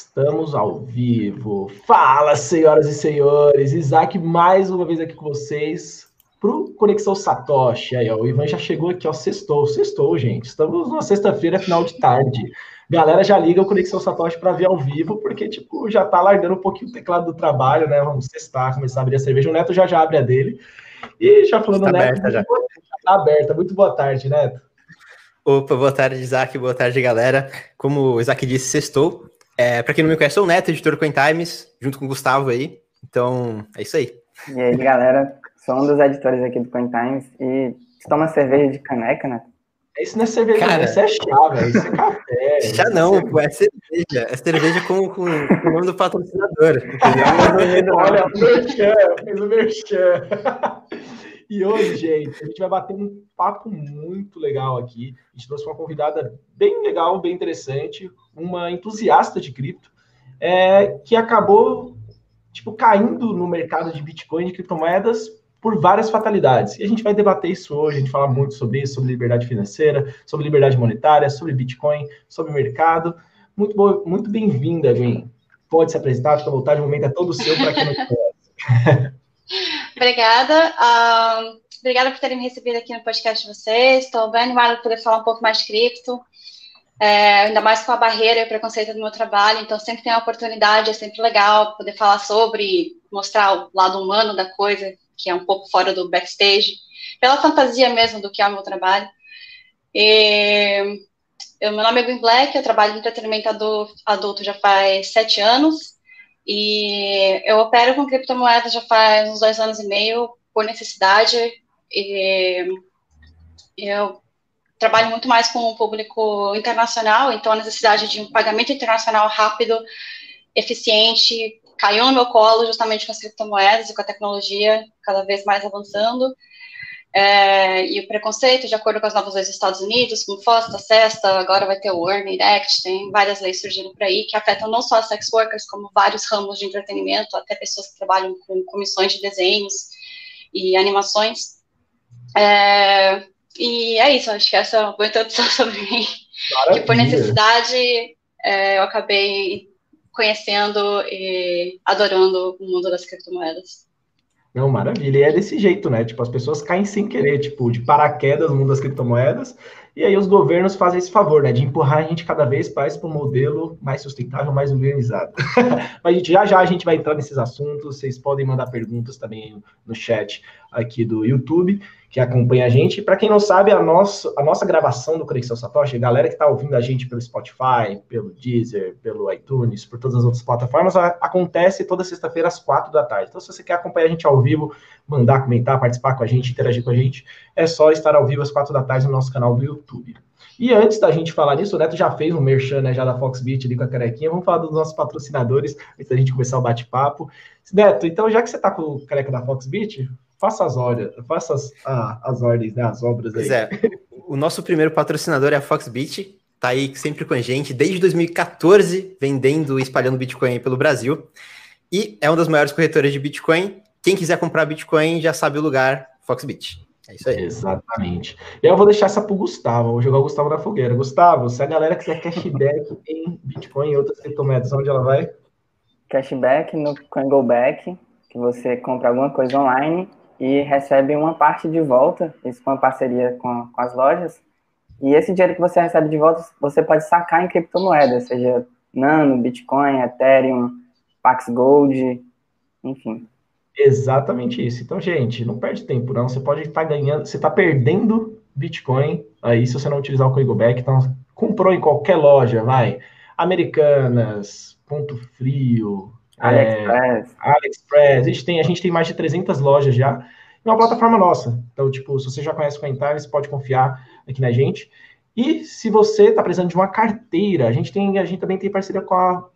Estamos ao vivo. Fala, senhoras e senhores. Isaac mais uma vez aqui com vocês pro Conexão Satoshi. Aí, ó, o Ivan já chegou aqui, ó, sextou, sextou, gente. Estamos numa sexta-feira, final de tarde. Galera já liga o Conexão Satoshi para ver ao vivo, porque, tipo, já tá largando um pouquinho o teclado do trabalho, né? Vamos testar, começar a abrir a cerveja. O Neto já já abre a dele. E já falando, tá Neto, aberta, já. tá aberta. Muito boa tarde, Neto. Opa, boa tarde, Isaac. Boa tarde, galera. Como o Isaac disse, sextou. É, para quem não me conhece, sou o Neto, editor do Coin Times, junto com o Gustavo aí. Então, é isso aí. E aí, galera, sou um dos editores aqui do Coin Times e toma cerveja de caneca, né? Isso não é cerveja, Cara, isso é chá, velho. Isso é café. Já não, pô, é cerveja. É cerveja com, com, com o nome do patrocinador. Olha, o merchan, fez o merchan. E hoje, gente, a gente vai bater um papo muito legal aqui. A gente trouxe uma convidada bem legal, bem interessante, uma entusiasta de cripto, é, que acabou tipo caindo no mercado de Bitcoin e criptomoedas por várias fatalidades. E a gente vai debater isso hoje, a gente fala muito sobre isso, sobre liberdade financeira, sobre liberdade monetária, sobre Bitcoin, sobre mercado. Muito, boa, muito bem-vinda, Gwen. Pode se apresentar, fica à vontade, o momento é todo seu para quem não conhece. Obrigada. Uh, obrigada por terem me recebido aqui no podcast de vocês. Estou bem animada por poder falar um pouco mais de cripto, é, ainda mais com a barreira e o preconceito do meu trabalho. Então, sempre tem a oportunidade, é sempre legal poder falar sobre, mostrar o lado humano da coisa, que é um pouco fora do backstage, pela fantasia mesmo do que é o meu trabalho. E, eu, meu nome é Gwen Black, eu trabalho em entretenimento adulto já faz sete anos. E eu opero com criptomoedas já faz uns dois anos e meio, por necessidade. E eu trabalho muito mais com o público internacional, então a necessidade de um pagamento internacional rápido, eficiente, caiu no meu colo justamente com as criptomoedas e com a tecnologia cada vez mais avançando. É, e o preconceito, de acordo com as novas leis dos Estados Unidos, como FOSTA, SESTA, agora vai ter o Earning Act, tem várias leis surgindo por aí que afetam não só as sex workers, como vários ramos de entretenimento, até pessoas que trabalham com comissões de desenhos e animações. É, e é isso, acho que essa é uma boa introdução sobre mim. Maravilha. Que por necessidade é, eu acabei conhecendo e adorando o mundo das criptomoedas. Não, maravilha. E é desse jeito, né? Tipo, as pessoas caem sem querer, tipo, de paraquedas no mundo das criptomoedas, e aí os governos fazem esse favor, né? De empurrar a gente cada vez mais para um modelo mais sustentável, mais organizado. Mas, gente, já já a gente vai entrar nesses assuntos. Vocês podem mandar perguntas também no chat aqui do YouTube que acompanha a gente. Para quem não sabe, a nossa, a nossa gravação do Conexão Satoshi, galera que está ouvindo a gente pelo Spotify, pelo Deezer, pelo iTunes, por todas as outras plataformas, a, acontece toda sexta-feira às quatro da tarde. Então, se você quer acompanhar a gente ao vivo, mandar, comentar, participar com a gente, interagir com a gente, é só estar ao vivo às quatro da tarde no nosso canal do YouTube. E antes da gente falar nisso, o Neto já fez um merchan, né, já da Foxbit ali com a carequinha. Vamos falar dos nossos patrocinadores antes da gente começar o bate-papo. Neto, então já que você está com o careca da Foxbit, faça as ordens, faça as, ah, as ordens, né, as obras aí. Pois é, o nosso primeiro patrocinador é a Foxbit, tá aí sempre com a gente, desde 2014, vendendo e espalhando Bitcoin pelo Brasil, e é uma das maiores corretoras de Bitcoin. Quem quiser comprar Bitcoin já sabe o lugar, Foxbit. É isso aí. Exatamente. E aí eu vou deixar essa pro Gustavo, vou jogar o Gustavo na fogueira. Gustavo, se a galera quiser cashback em Bitcoin e outras criptomoedas, onde ela vai? Cashback no CoinGoBack, que você compra alguma coisa online e recebe uma parte de volta, isso com a parceria com, com, as lojas. E esse dinheiro que você recebe de volta, você pode sacar em criptomoedas, seja Nano, Bitcoin, Ethereum, Pax Gold, enfim. Exatamente isso. Então, gente, não perde tempo, não. Você pode estar ganhando, você está perdendo Bitcoin aí se você não utilizar o CoinGoBack. Então, comprou em qualquer loja, vai. Americanas, Ponto Frio, AliExpress. É, AliExpress. A gente, tem, a gente tem mais de 300 lojas já. É uma plataforma nossa. Então, tipo, se você já conhece o Cointime, você pode confiar aqui na gente. E se você está precisando de uma carteira, a gente, tem, a gente também tem parceria com a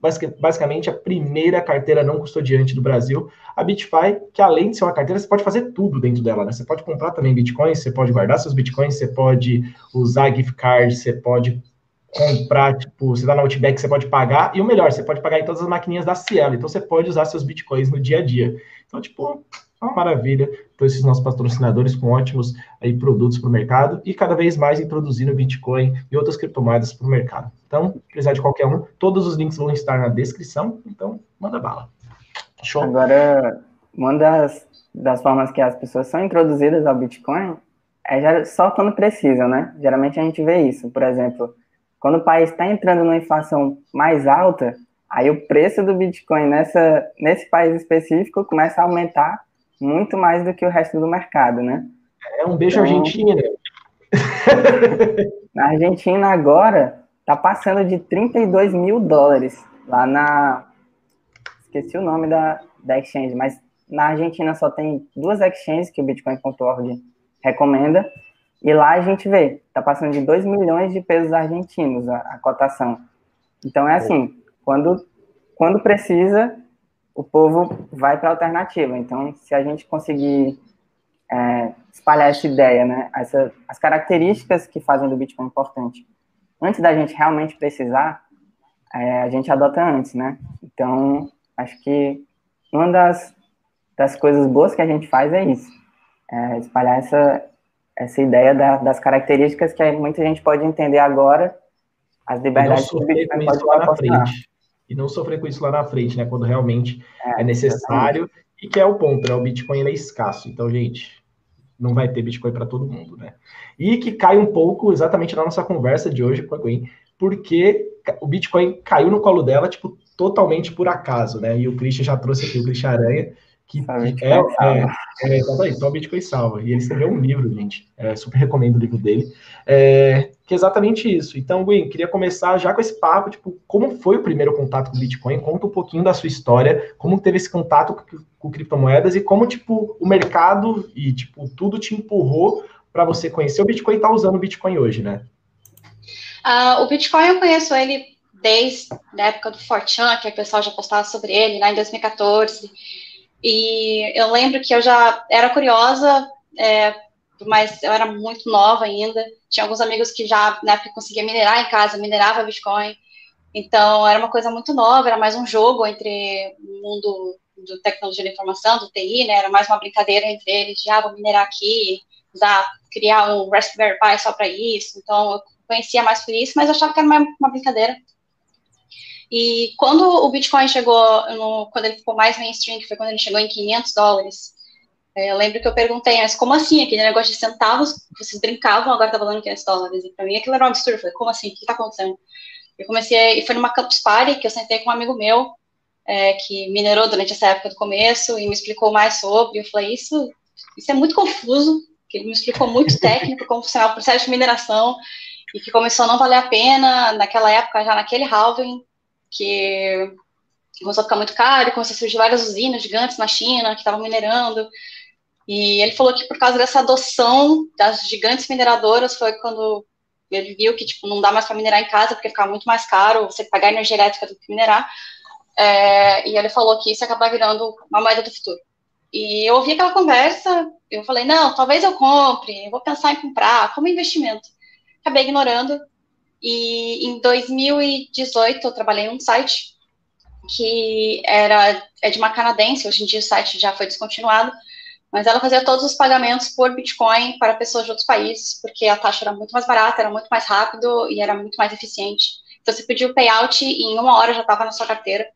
basicamente a primeira carteira não custodiante do Brasil, a BitFi, que além de ser uma carteira, você pode fazer tudo dentro dela, né? Você pode comprar também bitcoins, você pode guardar seus bitcoins, você pode usar gift card, você pode comprar, tipo, você dá na Outback, você pode pagar, e o melhor, você pode pagar em todas as maquininhas da Cielo, então você pode usar seus bitcoins no dia a dia. Então, tipo, uma maravilha. por esses nossos patrocinadores com ótimos aí, produtos para o mercado e cada vez mais introduzindo Bitcoin e outras criptomoedas para o mercado. Então, precisar de qualquer um, todos os links vão estar na descrição, então manda bala. Show. Agora, uma das, das formas que as pessoas são introduzidas ao Bitcoin é só quando precisam, né? Geralmente a gente vê isso. Por exemplo, quando o país está entrando numa inflação mais alta, aí o preço do Bitcoin nessa, nesse país específico começa a aumentar muito mais do que o resto do mercado, né? É um beijo então, Argentina. na Argentina agora tá passando de 32 mil dólares lá na esqueci o nome da, da exchange, mas na Argentina só tem duas exchanges que o Bitcoin.org recomenda, e lá a gente vê, tá passando de 2 milhões de pesos argentinos a, a cotação. Então é assim, quando, quando precisa, o povo vai para a alternativa. Então, se a gente conseguir é, espalhar essa ideia, né, essa, as características que fazem do Bitcoin importante, antes da gente realmente precisar, é, a gente adota antes, né? Então, acho que uma das, das coisas boas que a gente faz é isso, é espalhar essa, essa ideia da, das características que muita gente pode entender agora, as liberdades que o Bitcoin pode proporcionar. E não sofrer com isso lá na frente, né? Quando realmente é, é necessário. Exatamente. E que é o ponto, né? O Bitcoin é escasso. Então, gente, não vai ter Bitcoin para todo mundo, né? E que cai um pouco exatamente na nossa conversa de hoje com a Gwen, porque o Bitcoin caiu no colo dela, tipo, totalmente por acaso, né? E o Christian já trouxe aqui o Christian Aranha, que é, é, é, exatamente, só Bitcoin salva. E ele escreveu um livro, gente. É, super recomendo o livro dele. É, que é exatamente isso. Então, Gwen, queria começar já com esse papo, tipo, como foi o primeiro contato com o Bitcoin? Conta um pouquinho da sua história, como teve esse contato com, com criptomoedas e como, tipo, o mercado e, tipo, tudo te empurrou para você conhecer o Bitcoin e estar tá usando o Bitcoin hoje, né? Uh, o Bitcoin eu conheço ele desde a época do Fortran, que o pessoal já postava sobre ele, lá em 2014. E eu lembro que eu já era curiosa, é, mas eu era muito nova ainda. Tinha alguns amigos que já na época conseguia minerar em casa, minerava Bitcoin. Então era uma coisa muito nova, era mais um jogo entre o mundo do tecnologia da informação, do TI, né? Era mais uma brincadeira entre eles, de ah, vou minerar aqui, usar, criar um Raspberry Pi só para isso. Então eu conhecia mais por isso, mas achava que era uma, uma brincadeira. E quando o Bitcoin chegou, no, quando ele ficou mais mainstream, que foi quando ele chegou em 500 dólares, é, eu lembro que eu perguntei, mas como assim? Aquele negócio de centavos, vocês brincavam, agora tá valendo 500 dólares. E pra mim aquilo era um absurdo. Eu falei, como assim? O que tá acontecendo? Eu comecei, e foi numa Campus Party que eu sentei com um amigo meu, é, que minerou durante essa época do começo, e me explicou mais sobre. Eu falei, isso, isso é muito confuso, que ele me explicou muito técnico como funcionava o processo de mineração, e que começou a não valer a pena naquela época, já naquele halving, que começou a ficar muito caro, começou a surgir várias usinas gigantes na China que estavam minerando. E ele falou que por causa dessa adoção das gigantes mineradoras foi quando ele viu que tipo não dá mais para minerar em casa porque ficava muito mais caro você pagar energia elétrica do que minerar. É, e ele falou que isso acaba virando uma moeda do futuro. E eu ouvi aquela conversa, eu falei, não, talvez eu compre, eu vou pensar em comprar como investimento. Acabei ignorando, e em 2018 eu trabalhei em um site que era é de uma canadense, hoje em dia o site já foi descontinuado, mas ela fazia todos os pagamentos por Bitcoin para pessoas de outros países, porque a taxa era muito mais barata, era muito mais rápido e era muito mais eficiente. Então você pedia o payout e em uma hora já estava na sua carteira.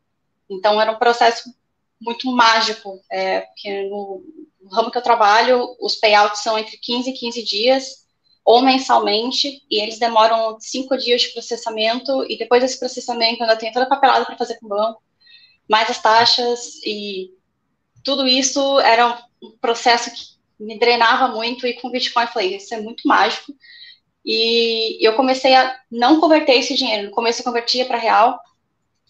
Então era um processo muito mágico, é, porque no, no ramo que eu trabalho, os payouts são entre 15 e 15 dias, ou mensalmente, e eles demoram cinco dias de processamento, e depois desse processamento ainda tem toda a papelada para fazer com o banco, mais as taxas, e tudo isso era um processo que me drenava muito, e com o Bitcoin eu falei, isso é muito mágico, e eu comecei a não converter esse dinheiro, no começo eu convertia para real,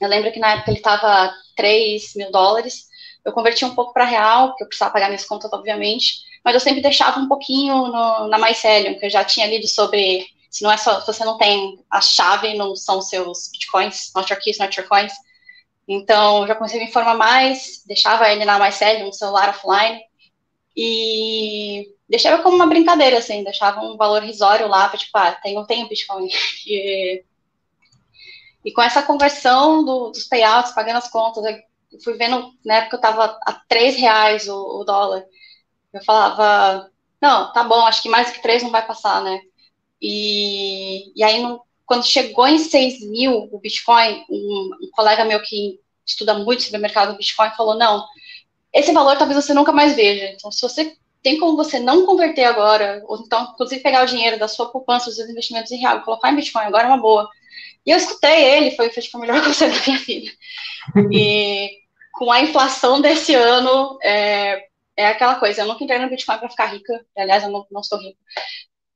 eu lembro que na época ele estava 3 mil dólares, eu converti um pouco para real, porque eu precisava pagar minhas contas, obviamente, mas eu sempre deixava um pouquinho no, na Mycelium, que eu já tinha lido sobre, se não é só, se você não tem a chave, não são seus bitcoins, not your keys, not your coins, então já comecei a me informar mais, deixava ele na Mycelium, no celular offline, e deixava como uma brincadeira, assim, deixava um valor risório lá, para tipo, ah, tenho, tenho Bitcoin. E, e com essa conversão do, dos payouts, pagando as contas, eu fui vendo, na época eu estava a três reais o, o dólar, Eu falava, não, tá bom, acho que mais que três não vai passar, né? E, e aí, no, quando chegou em 6 mil o Bitcoin, um, um, colega meu que estuda muito sobre o mercado do Bitcoin falou, não, esse valor talvez você nunca mais veja. Então, se você tem como você não converter agora, ou então, inclusive, pegar o dinheiro da sua poupança, dos seus investimentos em real, colocar em Bitcoin, agora é uma boa. E eu escutei ele, foi, foi tipo, o melhor conselho da minha filha. E com a inflação desse ano, é, é aquela coisa, eu nunca entrei no Bitcoin para ficar rica, aliás, eu não, não estou rica,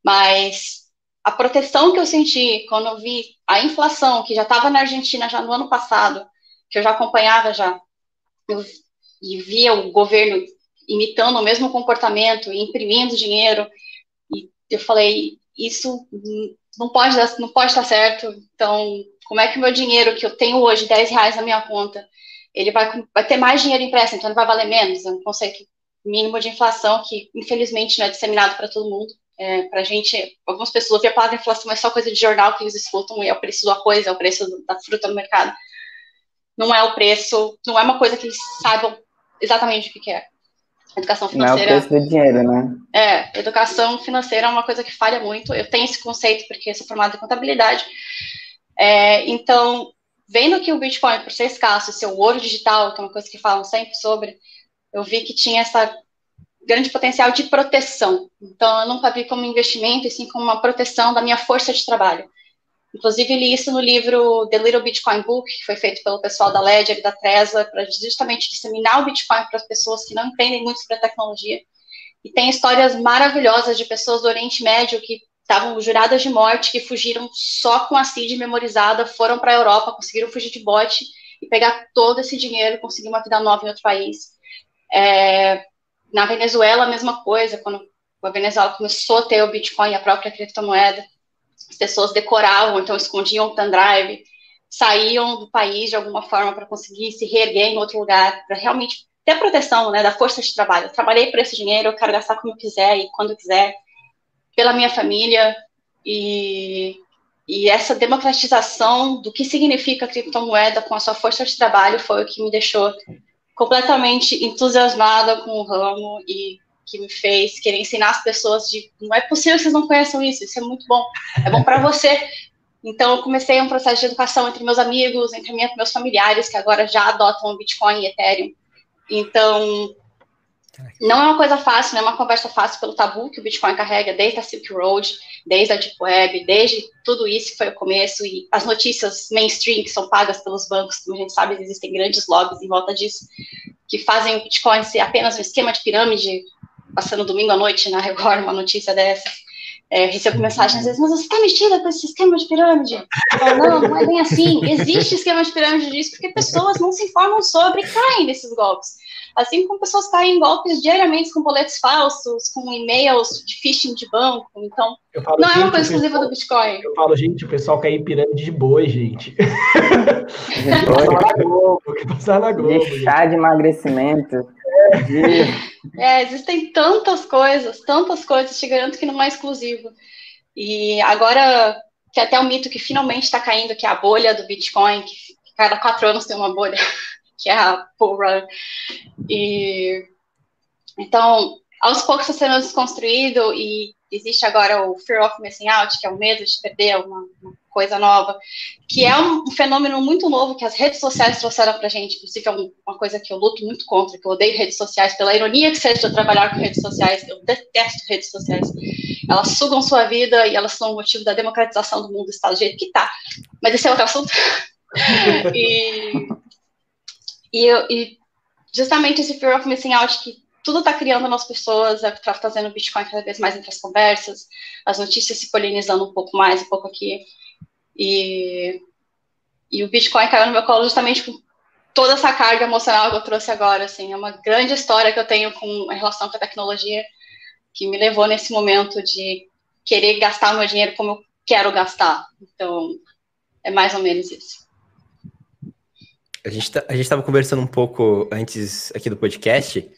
mas a proteção que eu senti quando eu vi a inflação, que já estava na Argentina já no ano passado, que eu já acompanhava já, eu, e via o governo imitando o mesmo comportamento, imprimindo dinheiro, e eu falei, isso não pode, não pode estar certo, então, como é que o meu dinheiro, que eu tenho hoje, 10 reais na minha conta, ele vai, vai ter mais dinheiro impresso, então ele vai valer menos, é um conceito mínimo de inflação que, infelizmente, não é disseminado para todo mundo. É, para a gente, algumas pessoas ouvem a palavra inflação, é só coisa de jornal que eles escutam, e é o preço do arroz, é o preço da fruta no mercado. Não é o preço, não é uma coisa que eles saibam exatamente o que é. Educação financeira. Não é o preço do dinheiro, né? É, educação financeira é uma coisa que falha muito. Eu tenho esse conceito porque sou formada em contabilidade. É, então, vendo que o Bitcoin, por ser escasso, ser o ouro digital, que é uma coisa que falam sempre sobre, eu vi que tinha essa grande potencial de proteção. Então, eu nunca vi como investimento, e sim como uma proteção da minha força de trabalho. Inclusive, li isso no livro The Little Bitcoin Book, que foi feito pelo pessoal da Ledger e da Tesla, para justamente disseminar o Bitcoin para as pessoas que não entendem muito sobre a tecnologia. E tem histórias maravilhosas de pessoas do Oriente Médio que estavam juradas de morte, que fugiram só com a CID memorizada, foram para a Europa, conseguiram fugir de bote e pegar todo esse dinheiro, conseguir uma vida nova em outro país. É, na Venezuela, a mesma coisa, quando a Venezuela começou a ter o Bitcoin, a própria criptomoeda, as pessoas decoravam, então escondiam o pendrive, saíam do país de alguma forma para conseguir se reerguer em outro lugar, para realmente ter proteção né, da força de trabalho. Eu trabalhei por esse dinheiro, eu quero gastar como eu quiser e quando eu quiser, pela minha família, e, e essa democratização do que significa criptomoeda com a sua força de trabalho foi o que me deixou completamente entusiasmada com o ramo e que me fez querer ensinar as pessoas de não é possível que vocês não conheçam isso, isso é muito bom, é bom para você. Então, eu comecei um processo de educação entre meus amigos, entre meus familiares, que agora já adotam o Bitcoin e Ethereum. Então, não é uma coisa fácil, não é uma conversa fácil pelo tabu que o Bitcoin carrega desde a Silk Road, desde a Deep Web, desde tudo isso que foi o começo, e as notícias mainstream que são pagas pelos bancos, como a gente sabe, existem grandes lobbies em volta disso, que fazem o Bitcoin ser apenas um esquema de pirâmide, passando domingo à noite na Record uma notícia dessa. É, recebo mensagens às vezes, mas você está mexida com esse esquema de pirâmide? Falo, não, não é bem assim. Existe esquema de pirâmide disso porque pessoas não se informam sobre e caem nesses golpes. Assim como pessoas caem em golpes diariamente com boletos falsos, com e-mails de phishing de banco. Então, falo, não é uma coisa exclusiva do Bitcoin. Eu falo, gente, o pessoal cai em pirâmide de boi, gente. que passar na Globo, que passar na Globo. De chá de emagrecimento. É, existem tantas coisas, tantas coisas, te garanto que não é exclusivo. E agora, que até o mito que finalmente está caindo, que é a bolha do Bitcoin, que cada quatro anos tem uma bolha que é a Bull Run. E, então, aos poucos está sendo desconstruído e existe agora o Fear of Missing Out, que é o medo de perder uma, uma coisa nova, que é um, fenômeno muito novo que as redes sociais trouxeram para a gente, inclusive é um, uma coisa que eu luto muito contra, que eu odeio redes sociais, pela ironia que seja de eu trabalhar com redes sociais, eu detesto redes sociais. Elas sugam sua vida e elas são o motivo da democratização do mundo, está do jeito que está. Mas esse é outro assunto. e e, e justamente esse fear of missing out que tudo está criando nas pessoas, é está trazendo o Bitcoin cada vez mais entre as conversas, as notícias se polinizando um pouco mais, um pouco aqui. E, e o Bitcoin caiu no meu colo justamente com toda essa carga emocional que eu trouxe agora, assim, é uma grande história que eu tenho com a relação com a tecnologia que me levou nesse momento de querer gastar meu dinheiro como eu quero gastar. Então, é mais ou menos isso. A gente tá, estava conversando um pouco antes aqui do podcast,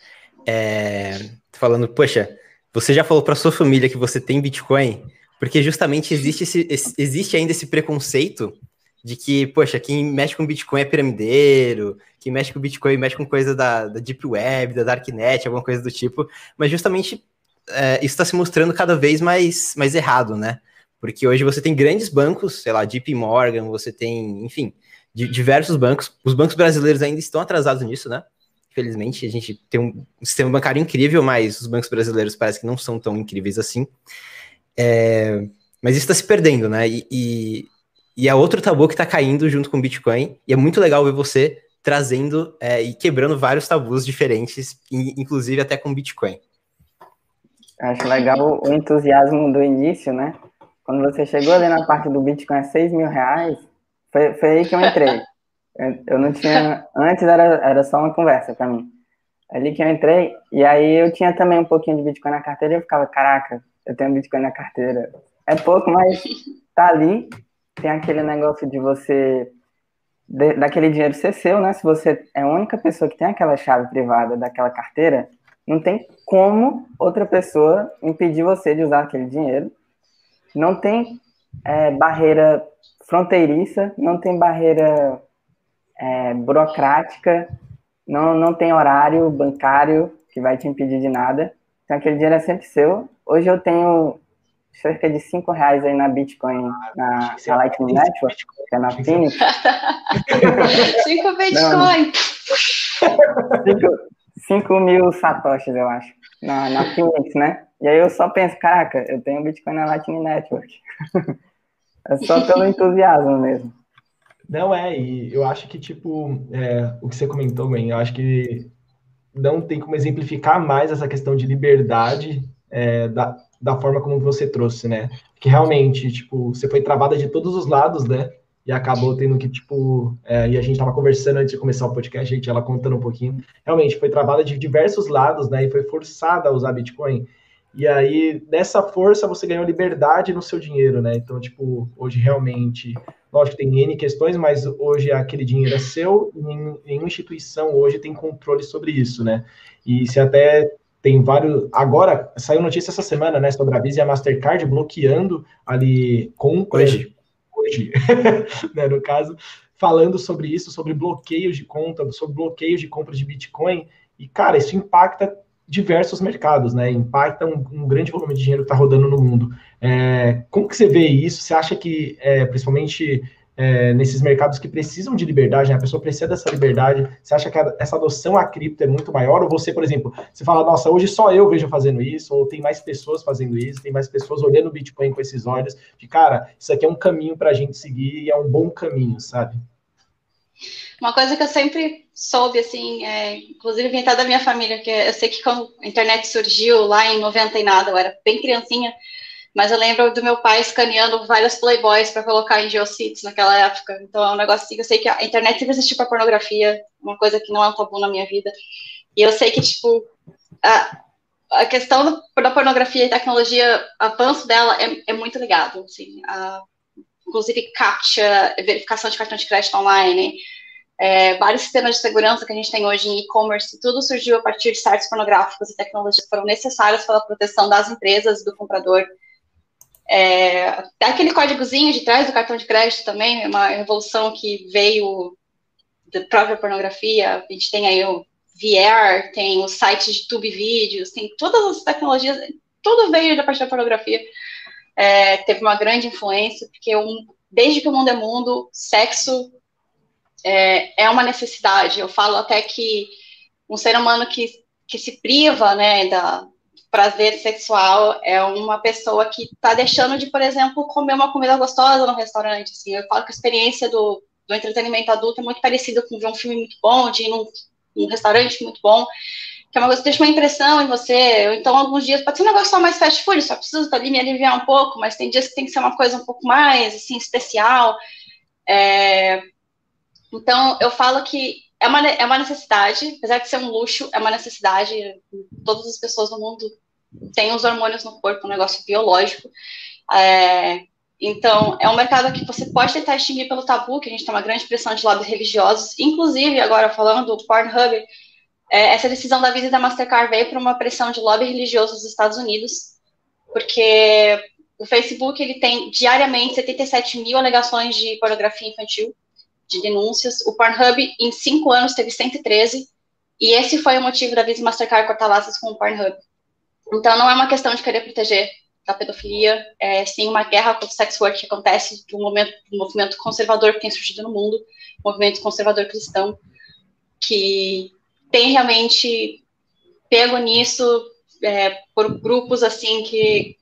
é, falando, poxa, você já falou para sua família que você tem Bitcoin, porque justamente existe, esse, existe ainda esse preconceito de que, poxa, quem mexe com Bitcoin é piramideiro, quem mexe com Bitcoin mexe com coisa da, da Deep Web, da Darknet, alguma coisa do tipo, mas justamente é, isso está se mostrando cada vez mais, mais errado, né? Porque hoje você tem grandes bancos, sei lá, JP Morgan, você tem, enfim, diversos bancos. Os bancos brasileiros ainda estão atrasados nisso, né? Infelizmente, a gente tem um sistema bancário incrível, mas os bancos brasileiros parece que não são tão incríveis assim. É, mas isso está se perdendo, né? E, e, e, é outro tabu que está caindo junto com o Bitcoin. E é muito legal ver você trazendo é, e quebrando vários tabus diferentes, inclusive até com Bitcoin. Acho legal o entusiasmo do início, né? Quando você chegou ali na parte do Bitcoin a 6 mil reais, foi, foi aí que eu entrei. Eu não tinha. Antes era, era só uma conversa para mim. Ali que eu entrei, e aí eu tinha também um pouquinho de Bitcoin na carteira e eu ficava, caraca, eu tenho Bitcoin na carteira. É pouco, mas tá ali. Tem aquele negócio de você. De, daquele dinheiro ser seu, né? Se você é a única pessoa que tem aquela chave privada daquela carteira, não tem como outra pessoa impedir você de usar aquele dinheiro. Não tem é, barreira fronteiriça, não tem barreira é, burocrática, não, não tem horário bancário que vai te impedir de nada. Então aquele dinheiro é sempre seu. Hoje eu tenho cerca de 5 reais aí na Bitcoin, na, na Lightning Network, que é na Phoenix. 5 Bitcoin! 5 mil satoshis, eu acho, na, na Phoenix, né? E aí eu só penso, caraca, eu tenho Bitcoin na Lightning Network. é só pelo entusiasmo mesmo. Não é, e eu acho que, tipo, é, o que você comentou, Gwen, eu acho que não tem como exemplificar mais essa questão de liberdade é, da, da forma como você trouxe, né? Que realmente, tipo, você foi travada de todos os lados, né? E acabou tendo que, tipo, é, e a gente tava conversando antes de começar o podcast, gente, ela contando um pouquinho. Realmente, foi travada de diversos lados, né? E foi forçada a usar Bitcoin. E aí, nessa força, você ganhou liberdade no seu dinheiro, né? Então, tipo, hoje realmente Lógico tem N questões, mas hoje aquele dinheiro é seu e nenhuma instituição hoje tem controle sobre isso, né? E se até tem vários. Agora, saiu notícia essa semana, né, sobre a Visa e a Mastercard bloqueando ali compras. Hoje. Hoje, né, no caso, falando sobre isso, sobre bloqueios de conta, sobre bloqueios de compras de Bitcoin. E, cara, isso impacta diversos mercados, né? Impacta um, um grande volume de dinheiro que está rodando no mundo. É, como que você vê isso? Você acha que, é, principalmente é, nesses mercados que precisam de liberdade, né? a pessoa precisa dessa liberdade, você acha que a, essa adoção à cripto é muito maior? Ou você, por exemplo, você fala, nossa, hoje só eu vejo fazendo isso, ou tem mais pessoas fazendo isso, tem mais pessoas olhando o Bitcoin com esses olhos, de cara, isso aqui é um caminho para a gente seguir e é um bom caminho, sabe? Uma coisa que eu sempre soube, assim, é, inclusive vem da minha família, que eu sei que quando a internet surgiu lá em 90 e nada, eu era bem criancinha, mas eu lembro do meu pai escaneando vários playboys para colocar em geocities naquela época. Então é um negócio assim, eu sei que a internet sempre existiu para pornografia, uma coisa que não é um tabu na minha vida. E eu sei que, tipo, a, a questão da pornografia e tecnologia, o avanço dela é, é muito ligado, assim, a, inclusive CAPTCHA, verificação de cartão de crédito online, é, vários sistemas de segurança que a gente tem hoje em e-commerce, tudo surgiu a partir de sites pornográficos e tecnologias que foram necessárias para a proteção das empresas, do comprador. É, aquele códigozinho de trás do cartão de crédito também, é uma revolução que veio da própria pornografia. A gente tem aí o VR, tem os sites de tube vídeos, tem todas as tecnologias, tudo veio da parte da pornografia. É, teve uma grande influência, porque um, desde que o mundo é mundo, sexo é, é uma necessidade. Eu falo até que um ser humano que, que se priva, né, da prazer sexual é uma pessoa que está deixando de, por exemplo, comer uma comida gostosa no restaurante. Assim. Eu falo que a experiência do, do entretenimento adulto é muito parecida com ver um filme muito bom, de ir num, num restaurante muito bom, que é uma coisa que deixa uma impressão em você. Então, alguns dias pode ser um negócio só mais fast food, só preciso ali me aliviar um pouco, mas tem dias que tem que ser uma coisa um pouco mais, assim, especial. É, então, eu falo que é uma, é uma necessidade, apesar de ser um luxo, é uma necessidade. Todas as pessoas no mundo têm os hormônios no corpo, um negócio biológico. É, então, é um mercado que você pode tentar extinguir pelo tabu, que a gente tem uma grande pressão de lobbies religiosos. Inclusive, agora falando do Pornhub, é, essa decisão da Visa e da Mastercard veio para uma pressão de lobby religioso dos Estados Unidos, porque o Facebook ele tem diariamente 77 mil alegações de pornografia infantil, de denúncias. O Pornhub, em cinco anos, teve 113. E esse foi o motivo da Visa Mastercard cortar laços com o Pornhub. Então, não é uma questão de querer proteger da pedofilia, é sim uma guerra contra o sex work que acontece do momento do movimento conservador que tem surgido no mundo, movimento conservador cristão, que tem realmente pego nisso é, por grupos assim que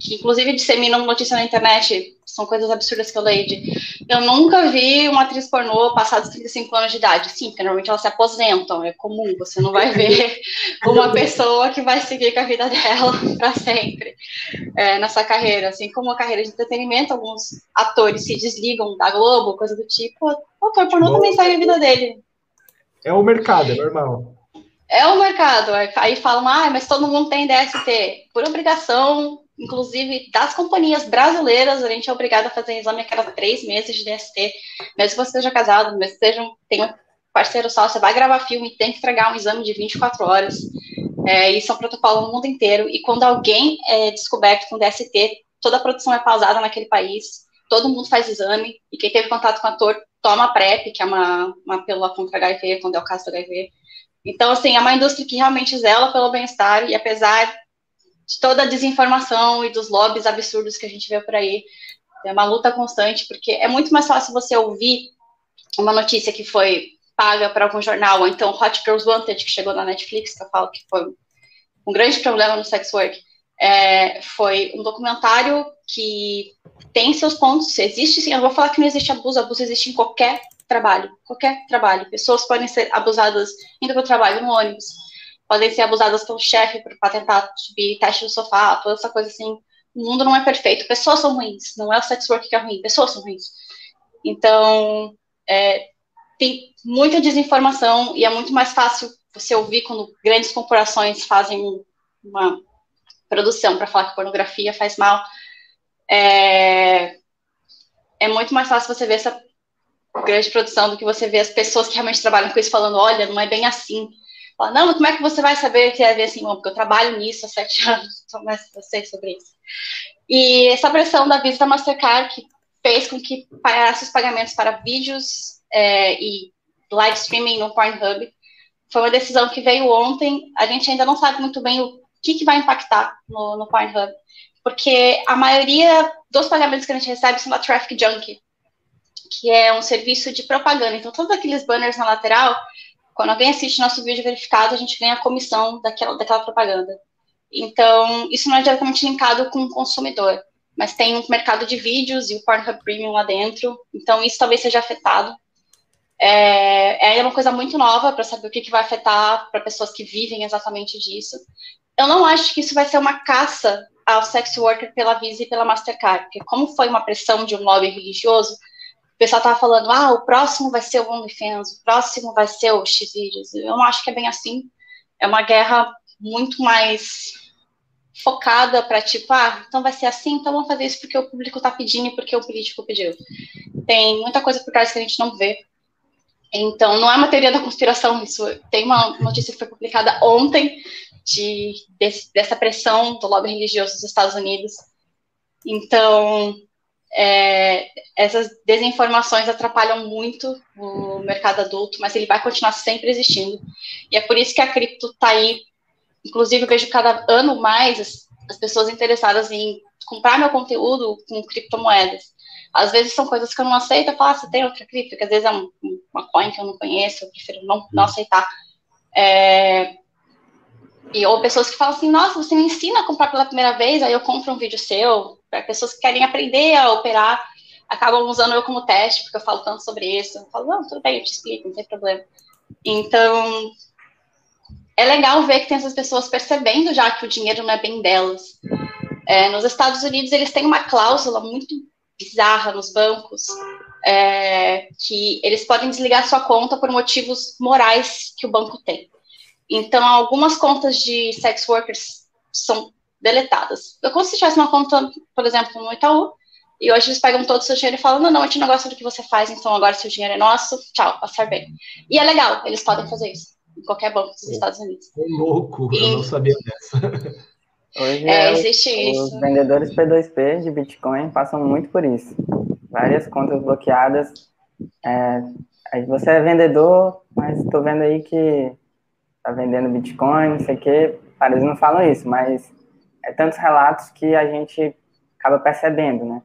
que inclusive disseminam notícia na internet, são coisas absurdas que eu leio de, eu nunca vi uma atriz pornô passar dos 35 anos de idade. Sim, porque normalmente elas se aposentam, é comum, você não vai ver uma pessoa que vai seguir com a vida dela para sempre é, nessa carreira. Assim como a carreira de entretenimento, alguns atores se desligam da Globo, coisa do tipo, o ator pornô também segue a vida dele. É o mercado, é normal. É o mercado. Aí falam, ah, mas todo mundo tem DST. Por obrigação, inclusive das companhias brasileiras, a gente é obrigado a fazer exame a cada três meses de DST, mesmo que você seja casado, mesmo que seja, tenha um parceiro só, você vai gravar filme, tem que entregar um exame de 24 horas. É, isso é um protocolo no mundo inteiro. E quando alguém é descoberto com DST, toda a produção é pausada naquele país, todo mundo faz exame, e quem teve contato com o ator toma PrEP, que é uma, uma pílula contra HIV, quando é o caso do HIV. Então, assim, é uma indústria que realmente zela pelo bem-estar, e apesar de toda a desinformação e dos lobbies absurdos que a gente vê por aí. É uma luta constante, porque é muito mais fácil você ouvir uma notícia que foi paga para algum jornal, ou então Hot Girls Wanted, que chegou na Netflix, que eu falo que foi um grande problema no sex work. É, foi um documentário que tem seus pontos, existe sim, eu vou falar que não existe abuso, abuso existe em qualquer trabalho, qualquer trabalho. Pessoas podem ser abusadas indo para o trabalho no ônibus, podem ser abusadas pelo chefe para tentar subir teste no sofá, toda essa coisa assim. O mundo não é perfeito, pessoas são ruins, não é o sex work que é ruim, pessoas são ruins. Então, é, tem muita desinformação e é muito mais fácil você ouvir quando grandes corporações fazem uma produção para falar que pornografia faz mal. É, é muito mais fácil você ver essa grande produção do que você ver as pessoas que realmente trabalham com isso falando, olha, não é bem assim. Fala, não, mas como é que você vai saber que é ver assim? Bom, porque eu trabalho nisso há sete anos, então eu sei sobre isso. E essa pressão da Visa da Mastercard que fez com que parasse os pagamentos para vídeos é, e live streaming no Pornhub foi uma decisão que veio ontem. A gente ainda não sabe muito bem o que, que vai impactar no, no Pornhub, porque a maioria dos pagamentos que a gente recebe são da Traffic Junkie, que é um serviço de propaganda. Então, todos aqueles banners na lateral quando alguém assiste nosso vídeo verificado, a gente ganha a comissão daquela, daquela propaganda. Então, isso não é diretamente linkado com o consumidor, mas tem um mercado de vídeos e o Pornhub Premium lá dentro, então isso talvez seja afetado. É, é uma coisa muito nova para saber o que, que vai afetar para pessoas que vivem exatamente disso. Eu não acho que isso vai ser uma caça ao sex worker pela Visa e pela Mastercard, porque como foi uma pressão de um lobby religioso, pessoal tava falando, ah, o próximo vai ser o OnlyFans, o próximo vai ser o Xvideos. Eu não acho que é bem assim. É uma guerra muito mais focada para tipo, ah, então vai ser assim, então vamos fazer isso porque o público está pedindo e porque o político pediu. Tem muita coisa por trás que a gente não vê. Então, não é uma teoria da conspiração, isso tem uma notícia que foi publicada ontem de, dessa pressão do lobby religioso dos Estados Unidos. Então, é, essas desinformações atrapalham muito o mercado adulto, mas ele vai continuar sempre existindo. E é por isso que a cripto está aí. Inclusive, eu vejo cada ano mais as, as, pessoas interessadas em comprar meu conteúdo com criptomoedas. Às vezes são coisas que eu não aceito, eu falo, ah, você tem outra cripto? Porque às vezes é um, uma coin que eu não conheço, eu prefiro não, não aceitar. É, e, ou pessoas que falam assim, nossa, você me ensina a comprar pela primeira vez, aí eu compro um vídeo seu, para pessoas que querem aprender a operar, acabam usando eu como teste, porque eu falo tanto sobre isso. Eu falo, não, tudo bem, eu te explico, não tem problema. Então, é legal ver que tem essas pessoas percebendo já que o dinheiro não é bem delas. É, nos Estados Unidos, eles têm uma cláusula muito bizarra nos bancos, é, que eles podem desligar sua conta por motivos morais que o banco tem. Então, algumas contas de sex workers são deletadas. Eu como se tivesse uma conta, por exemplo, no Itaú, e hoje eles pegam todo o seu dinheiro e falam, não, não, a gente não gosta do que você faz, então agora seu dinheiro é nosso, tchau, passar bem. E é legal, eles podem fazer isso, em qualquer banco dos Estados Unidos. É louco, e... eu não sabia dessa. Hoje É, é, existe os isso. vendedores P2P de Bitcoin passam muito por isso. Várias contas bloqueadas. É, você é vendedor, mas estou vendo aí que tá vendendo Bitcoin, não sei o quê. Eles não falam isso, mas é tantos relatos que a gente acaba percebendo, né?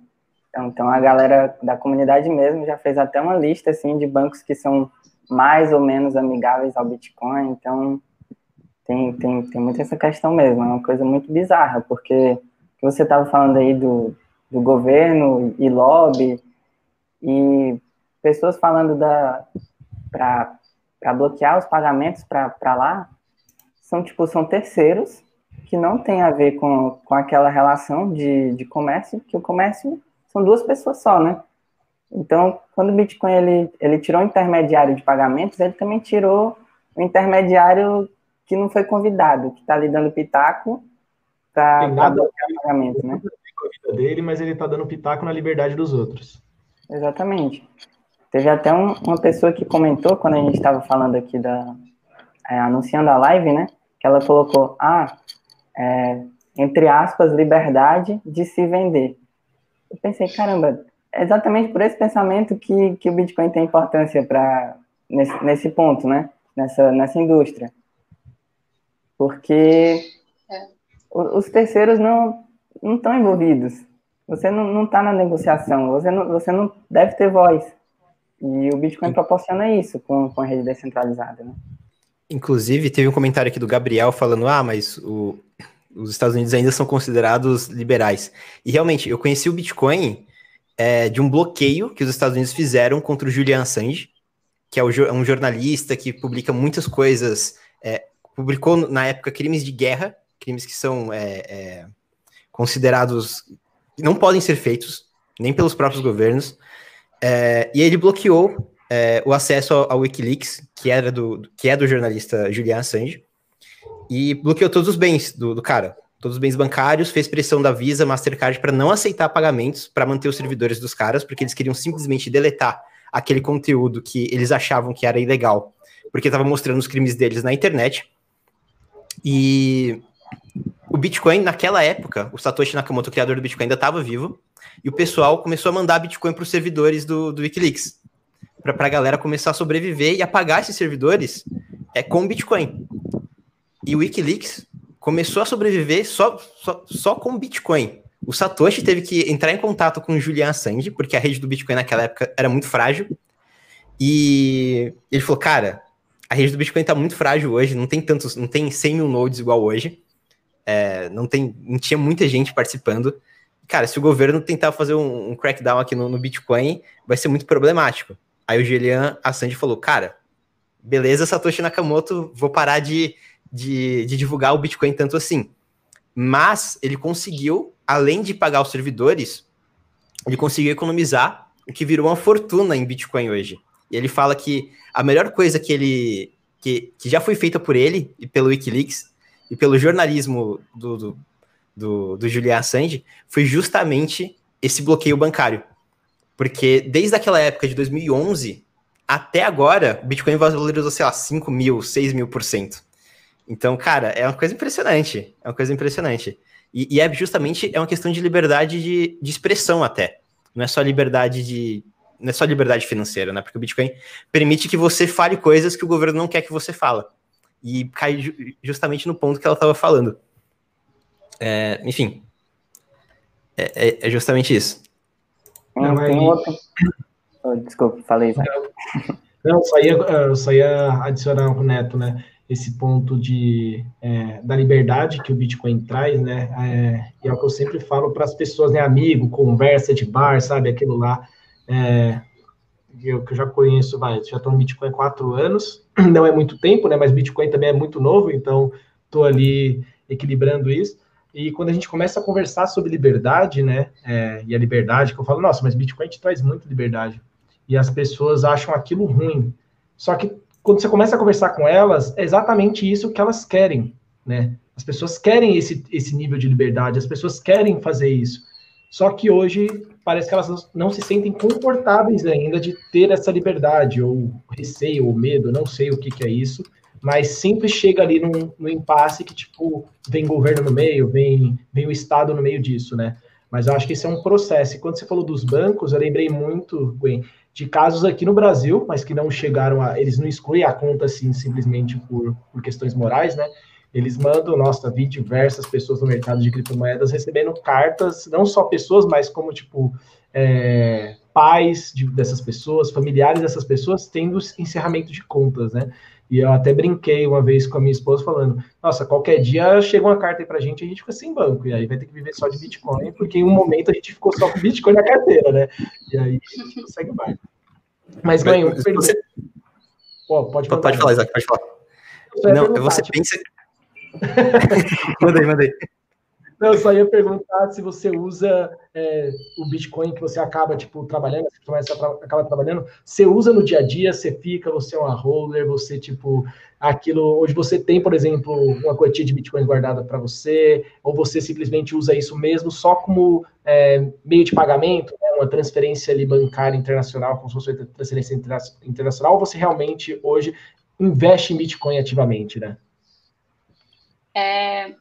Então, então a galera da comunidade mesmo já fez até uma lista assim de bancos que são mais ou menos amigáveis ao Bitcoin. Então tem, tem, tem muito essa questão mesmo. É uma coisa muito bizarra, porque você estava falando aí do, do governo e lobby e pessoas falando da para bloquear os pagamentos para lá são tipo são terceiros que não tem a ver com, com aquela relação de, de comércio, que o comércio são duas pessoas só, né? Então, quando o Bitcoin ele, ele tirou o intermediário de pagamentos, ele também tirou o intermediário que não foi convidado, que está ali dando pitaco para bloquear o pagamento, né? com a vida dele, mas ele tá dando pitaco na liberdade dos outros. Exatamente. Teve até um- uma pessoa que comentou quando a gente estava falando aqui da é, anunciando a live, né? Que ela colocou, ah, é, entre aspas, liberdade de se vender. Eu pensei, caramba, é exatamente por esse pensamento que, que o Bitcoin tem importância para nesse, nesse ponto, né? Nessa, nessa indústria. Porque o- os terceiros não não estão envolvidos. Você não está na negociação, você não, você não deve ter voz. E o Bitcoin proporciona isso com, com a rede descentralizada, né? Inclusive, teve um comentário aqui do Gabriel falando: ah, mas o- os Estados Unidos ainda são considerados liberais. E realmente, eu conheci o Bitcoin é, de um bloqueio que os Estados Unidos fizeram contra o Julian Assange, que é é um jornalista que publica muitas coisas. é, publicou na época crimes de guerra, crimes que são é, é, considerados. não podem ser feitos, nem pelos próprios governos. É, e ele bloqueou é, o acesso ao, Wikileaks, que, era do, que é do jornalista Julian Assange, e bloqueou todos os bens do, do cara, todos os bens bancários, fez pressão da Visa, Mastercard para não aceitar pagamentos para manter os servidores dos caras, porque eles queriam simplesmente deletar aquele conteúdo que eles achavam que era ilegal, porque estava mostrando os crimes deles na internet. E o Bitcoin, naquela época, o Satoshi Nakamoto, o criador do Bitcoin, ainda estava vivo, e o pessoal começou a mandar Bitcoin para os servidores do, do Wikileaks, para a galera começar a sobreviver e apagar esses servidores é, com Bitcoin. E o Wikileaks começou a sobreviver só, só, só com Bitcoin. O Satoshi teve que entrar em contato com o Julian Assange, porque a rede do Bitcoin naquela época era muito frágil. E ele falou, cara, a rede do Bitcoin tá muito frágil hoje, não tem tantos, não tem 100 mil nodes igual hoje. É, não, tem, não tinha muita gente participando. Cara, se o governo tentar fazer um, um crackdown aqui no, no Bitcoin, vai ser muito problemático. Aí o Julian Assange falou, cara, beleza, Satoshi Nakamoto, vou parar de, de, de divulgar o Bitcoin tanto assim. Mas ele conseguiu, além de pagar os servidores, ele conseguiu economizar o que virou uma fortuna em Bitcoin hoje. E ele fala que a melhor coisa que ele que, que já foi feita por ele e pelo Wikileaks e pelo jornalismo do, do, do, do Julian Assange foi justamente esse bloqueio bancário. Porque desde aquela época de 2011 até agora, o Bitcoin valorizou, sei lá, 5 mil, 6 mil por cento. Então, cara, é uma coisa impressionante. É uma coisa impressionante. E, e é justamente é uma questão de liberdade de, de expressão até. Não é só liberdade de. Não é só liberdade financeira, né? Porque o Bitcoin permite que você fale coisas que o governo não quer que você fala. E cai ju justamente no ponto que ela estava falando. É, enfim. É, é, é, justamente isso. Não, tem outro. Oh, desculpa, falei. Não, só ia, eu só ia adicionar o Neto, né? Esse ponto de, é, da liberdade que o Bitcoin traz, né? É, e é o que eu sempre falo para as pessoas, né? Amigo, conversa de bar, sabe? Aquilo lá. É, eu que eu já conheço, vai, já estou no Bitcoin há quatro anos, não é muito tempo, né? Mas Bitcoin também é muito novo, então estou ali equilibrando isso. E quando a gente começa a conversar sobre liberdade, né? É, e a liberdade, que eu falo, nossa, mas Bitcoin te traz muita liberdade. E as pessoas acham aquilo ruim. Só que quando você começa a conversar com elas, é exatamente isso que elas querem, né? As pessoas querem esse, esse nível de liberdade, as pessoas querem fazer isso. Só que hoje parece que elas não se sentem confortáveis ainda de ter essa liberdade, ou receio, ou medo, não sei o que, que é isso, mas sempre chega ali num, num impasse que, tipo, vem governo no meio, vem, vem o Estado no meio disso, né? Mas eu acho que esse é um processo. E quando você falou dos bancos, eu lembrei muito, Gwen, de casos aqui no Brasil, mas que não chegaram a. Eles não excluem a conta assim simplesmente por, por questões morais, né? Eles mandam, nossa, vi diversas pessoas no mercado de criptomoedas recebendo cartas, não só pessoas, mas como, tipo, é, pais de, dessas pessoas, familiares dessas pessoas, tendo encerramento de contas, né? E eu até brinquei uma vez com a minha esposa falando: Nossa, qualquer dia chega uma carta aí pra gente e a gente fica sem banco. E aí vai ter que viver só de Bitcoin, porque em um momento a gente ficou só com Bitcoin na carteira, né? E aí a gente consegue mais. Mas, ganhou. Você... Pode, pode falar, Isaac, pode falar. Não, você tipo... pensa. manda aí. Não, eu só ia perguntar se você usa é, o Bitcoin que você acaba, tipo, trabalhando, você acaba trabalhando, você usa no dia a dia, você fica, você é uma roller, você, tipo, aquilo, hoje você tem, por exemplo, uma quantia de Bitcoin guardada para você, ou você simplesmente usa isso mesmo só como é, meio de pagamento, né, uma transferência ali bancária internacional, como se fosse transferência internacional, ou você realmente hoje investe em Bitcoin ativamente, né? É,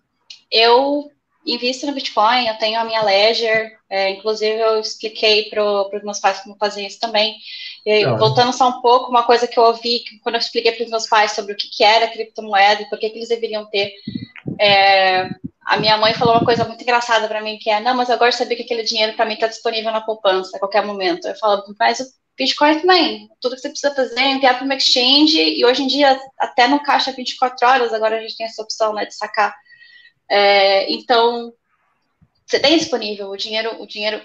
eu invisto no Bitcoin, eu tenho a minha Ledger, é, inclusive eu expliquei para os meus pais como fazer isso também. E, voltando só um pouco, uma coisa que eu ouvi quando eu expliquei para os meus pais sobre o que, que era criptomoeda e por que, que eles deveriam ter, é, a minha mãe falou uma coisa muito engraçada para mim, que é, não, mas agora sabia que aquele dinheiro para mim está disponível na poupança a qualquer momento. Eu falo, mas o Bitcoin também, tudo que você precisa fazer é enviar para uma exchange, e hoje em dia até no caixa 24 horas, agora a gente tem essa opção né, de sacar. É, então, você tem disponível, o dinheiro, o dinheiro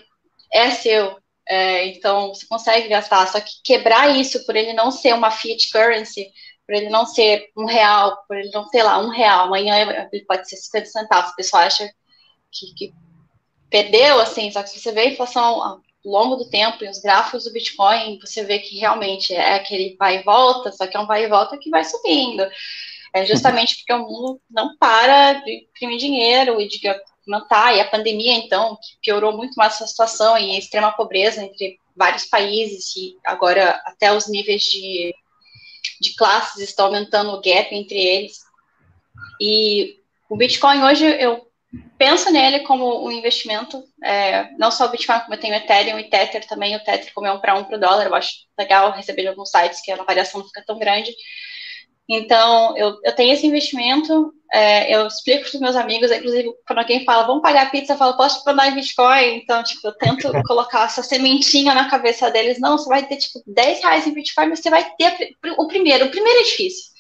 é seu, é, então você consegue gastar, só que quebrar isso por ele não ser uma fiat currency, por ele não ser um real, por ele não ter lá um real, amanhã ele pode ser 50 centavos, o pessoal acha que, que perdeu, assim, só que se você vê a inflação longo do tempo e os gráficos do Bitcoin, você vê que realmente é aquele vai e volta, só que é um vai e volta que vai subindo. É justamente porque o mundo não para de imprimir dinheiro e de aumentar, e a pandemia, então, que piorou muito mais essa situação e a extrema pobreza entre vários países, e agora até os níveis de, de classes estão aumentando o gap entre eles. E o Bitcoin hoje, eu penso nele como um investimento, é, não só o Bitcoin, como eu tenho Ethereum e Tether também, o Tether como é um para um para o dólar, eu acho legal receber de alguns sites que a variação não fica tão grande, então, eu, eu tenho esse investimento, é, eu explico para os meus amigos, inclusive, quando alguém fala, vamos pagar pizza, eu falo, posso mandar em Bitcoin? Então, tipo, eu tento colocar essa sementinha na cabeça deles, não, você vai ter, tipo, 10 reais em Bitcoin, mas você vai ter o primeiro, o primeiro é difícil.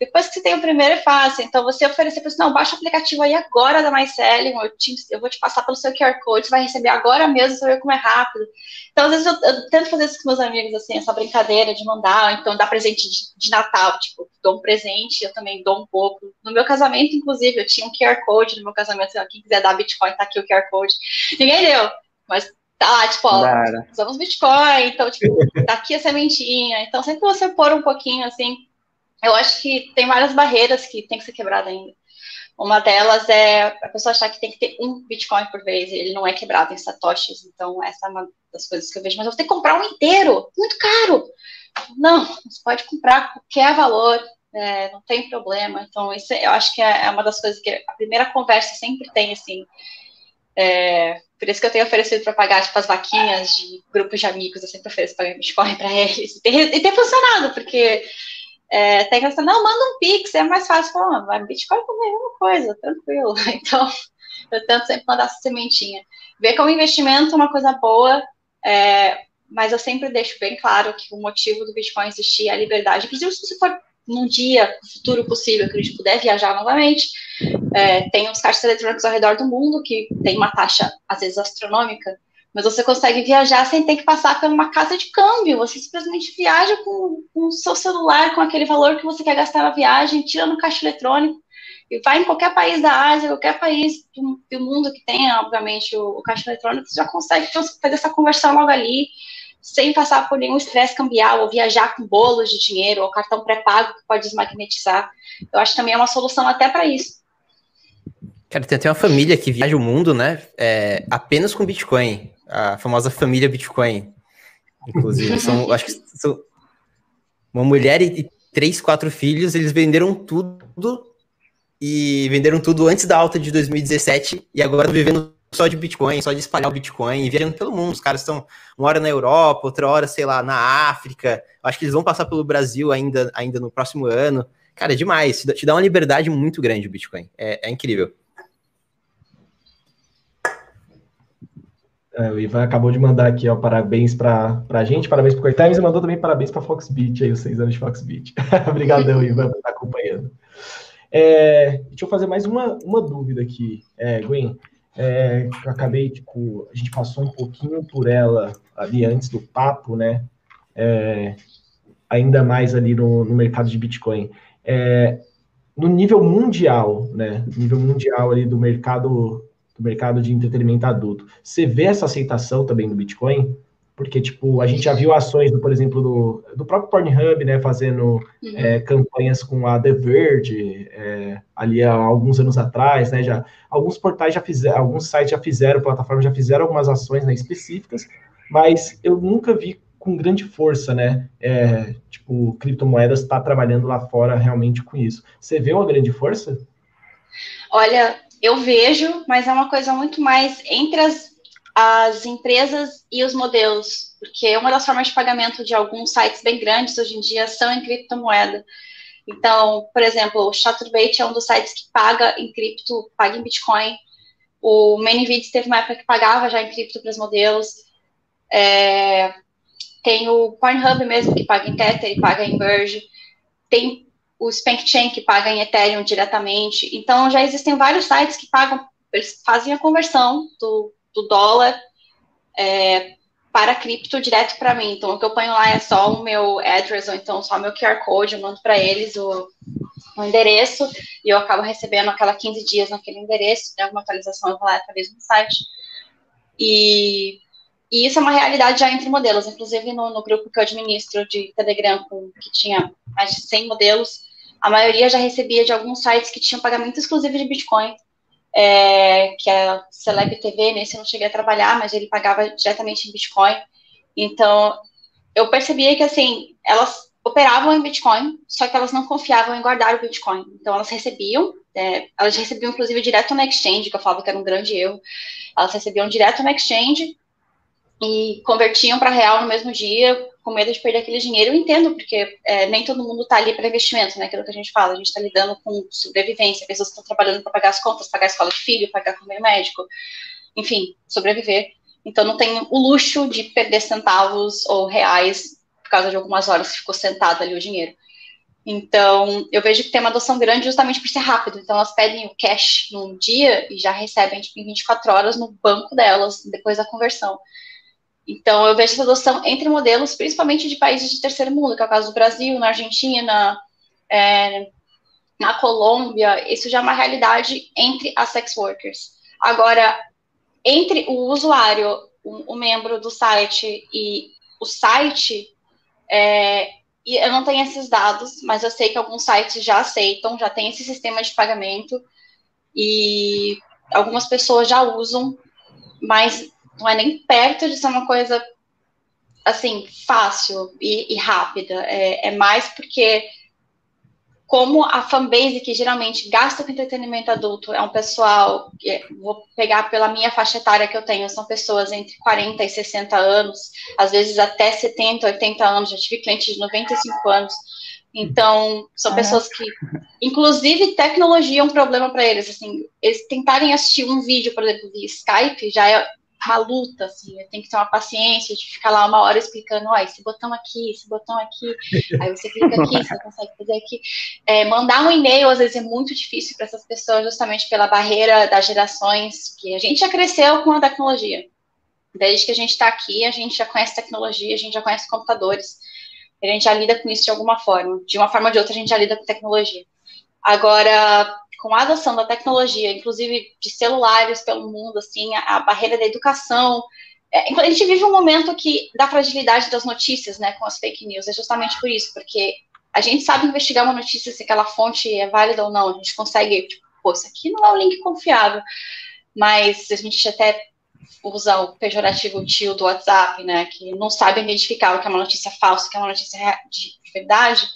Depois que você tem o primeiro, é fácil. Então, você oferecer para você, não, baixa o aplicativo aí agora da MySelling, eu, eu vou te passar pelo seu QR Code, você vai receber agora mesmo, você vai ver como é rápido. Então, às vezes, eu, eu, tento fazer isso com meus amigos, assim, essa brincadeira de mandar, então, dar presente de, de, Natal, tipo, dou um presente, eu também dou um pouco. No meu casamento, inclusive, eu tinha um QR Code no meu casamento, quem quiser dar Bitcoin, tá aqui o QR Code. Ninguém deu, mas tá lá, tipo, ó, usamos Bitcoin, então, tipo, tá aqui a sementinha. Então, sempre você pôr um pouquinho, assim, eu acho que tem várias barreiras que tem que ser quebrada ainda. Uma delas é a pessoa achar que tem que ter um Bitcoin por vez, ele não é quebrado em satoshis, então essa é uma das coisas que eu vejo, mas eu vou ter que comprar um inteiro, muito caro. Não, você pode comprar qualquer valor, é, não tem problema. Então, isso eu acho que é, é uma das coisas que a primeira conversa sempre tem, assim. É, por isso que eu tenho oferecido para pagar tipo, as vaquinhas de grupos de amigos, eu sempre ofereço pagar Bitcoin para eles. E tem, e tem funcionado, porque é, tem que não, manda um Pix, é mais fácil falar, mas Bitcoin também é uma coisa, tranquilo. Então, eu tento sempre mandar essa sementinha. Ver como investimento é uma coisa boa, é, mas eu sempre deixo bem claro que o motivo do Bitcoin existir é a liberdade. Inclusive, se você for num dia futuro possível que a gente puder viajar novamente, é, tem uns caixas eletrônicos ao redor do mundo que tem uma taxa, às vezes, astronômica, mas você consegue viajar sem ter que passar por uma casa de câmbio. Você simplesmente viaja com, o seu celular, com aquele valor que você quer gastar na viagem, tira no caixa eletrônico e vai em qualquer país da Ásia, qualquer país do, do mundo que tenha, obviamente, o, o, caixa eletrônico, você já consegue fazer essa conversão logo ali, sem passar por nenhum estresse cambial, ou viajar com bolos de dinheiro, ou cartão pré-pago que pode desmagnetizar. Eu acho que também é uma solução até para isso. Cara, tem até uma família que viaja o mundo, né? É, apenas com Bitcoin a famosa família Bitcoin. Inclusive, são, acho que são uma mulher e três, quatro filhos, eles venderam tudo e venderam tudo antes da alta de 2017 e agora vivendo só de Bitcoin, só de espalhar o Bitcoin e viajando pelo mundo. Os caras estão uma hora na Europa, outra hora, sei lá, na África. Acho que eles vão passar pelo Brasil ainda, ainda no próximo ano. Cara, é demais. Te dá uma liberdade muito grande o Bitcoin. É, é incrível. É, o Ivan acabou de mandar aqui, ó, parabéns para a gente, parabéns para o Coitimes e mandou também parabéns para Foxbit, aí, os seis anos de Foxbit. Obrigadão, Ivan, por estar acompanhando. É, deixa eu fazer mais uma, uma dúvida aqui, é, Gwen. É, eu acabei, tipo, a gente passou um pouquinho por ela ali antes do papo, né? É, ainda mais ali no, no mercado de Bitcoin. É, no nível mundial, né? Nível mundial ali do mercado do mercado de entretenimento adulto. Você vê essa aceitação também no Bitcoin? Porque, tipo, a gente já viu ações, do, por exemplo, do, do próprio Pornhub, né, fazendo uhum. é, campanhas com a The Verge, é, ali há alguns anos atrás, né, já, alguns portais já fizeram, alguns sites já fizeram, plataformas já fizeram algumas ações né, específicas, mas eu nunca vi com grande força, né, é, tipo, criptomoedas está trabalhando lá fora realmente com isso. Você vê uma grande força? Olha, eu vejo, mas é uma coisa muito mais entre as, as empresas e os modelos, porque uma das formas de pagamento de alguns sites bem grandes hoje em dia são em criptomoeda. Então, por exemplo, o Chaturbate é um dos sites que paga em cripto, paga em Bitcoin. O ManyVids teve uma época que pagava já em cripto para os modelos. É, tem o Pornhub mesmo, que paga em Tether e paga em Merge. Tem o SpankChain, que paga em Ethereum diretamente. Então, já existem vários sites que pagam, eles fazem a conversão do, do dólar é, para cripto direto para mim. Então, o que eu ponho lá é só o meu address, ou então só o meu QR Code, eu mando para eles o, o, endereço, e eu acabo recebendo aquela 15 dias naquele endereço, tem alguma atualização, eu vou lá através do site. E e isso é uma realidade já entre modelos. Inclusive, no, no, grupo que eu administro de Telegram, com, que tinha mais de 100 modelos, a maioria já recebia de alguns sites que tinham pagamento exclusivo de Bitcoin, é, que é a Celeb TV, nesse eu não cheguei a trabalhar, mas ele pagava diretamente em Bitcoin. Então, eu percebia que, assim, elas operavam em Bitcoin, só que elas não confiavam em guardar o Bitcoin. Então, elas recebiam, é, elas recebiam, inclusive, direto no exchange, que eu falava que era um grande erro. Elas recebiam direto no exchange e convertiam para real no mesmo dia, com medo de perder aquele dinheiro. Eu entendo, porque é, nem todo mundo está ali para investimento, né? Aquilo que a gente fala, a gente está lidando com sobrevivência, pessoas estão trabalhando para pagar as contas, pagar a escola de filho, pagar o meio médico, enfim, sobreviver. Então não tem o luxo de perder centavos ou reais por causa de algumas horas que ficou sentado ali o dinheiro. Então, eu vejo que tem uma adoção grande justamente por ser rápido. Então, elas pedem o cash num dia e já recebem tipo, em 24 horas no banco delas, depois da conversão. Então, eu vejo essa adoção entre modelos, principalmente de países de terceiro mundo, que é o caso do Brasil, na Argentina, é, na Colômbia, isso já é uma realidade entre as sex workers. Agora, entre o usuário, o, o membro do site e o site, é, eu não tenho esses dados, mas eu sei que alguns sites já aceitam, já tem esse sistema de pagamento, e algumas pessoas já usam, mas não é nem perto de ser uma coisa assim fácil e, e rápida. É, é, mais porque como a fanbase que geralmente gasta com entretenimento adulto é um pessoal, é, vou pegar pela minha faixa etária que eu tenho, são pessoas entre 40 e 60 anos, às vezes até 70, 80 anos, já tive clientes de 95 anos. Então, são pessoas que, inclusive, tecnologia é um problema para eles. Assim, eles tentarem assistir um vídeo, por exemplo, via Skype, já é uma luta, assim, tem que ter uma paciência de ficar lá uma hora explicando, ó, esse botão aqui, esse botão aqui, aí você clica aqui, você consegue fazer aqui. É, mandar um e-mail, às vezes, é muito difícil para essas pessoas, justamente pela barreira das gerações, que a gente já cresceu com a tecnologia. Desde que a gente está aqui, a gente já conhece tecnologia, a gente já conhece computadores, a gente já lida com isso de alguma forma. De uma forma ou de outra, a gente já lida com tecnologia. Agora, com a adoção da tecnologia, inclusive de celulares pelo mundo, assim, a, a barreira da educação. É, a gente vive um momento que da fragilidade das notícias, né, com as fake news. É justamente por isso, porque a gente sabe investigar uma notícia se aquela fonte é válida ou não. A gente consegue, tipo, pô, isso aqui não é um link confiável. Mas a gente até usa o pejorativo tio do WhatsApp, né, que não sabe identificar o que é uma notícia falsa, o que é uma notícia de verdade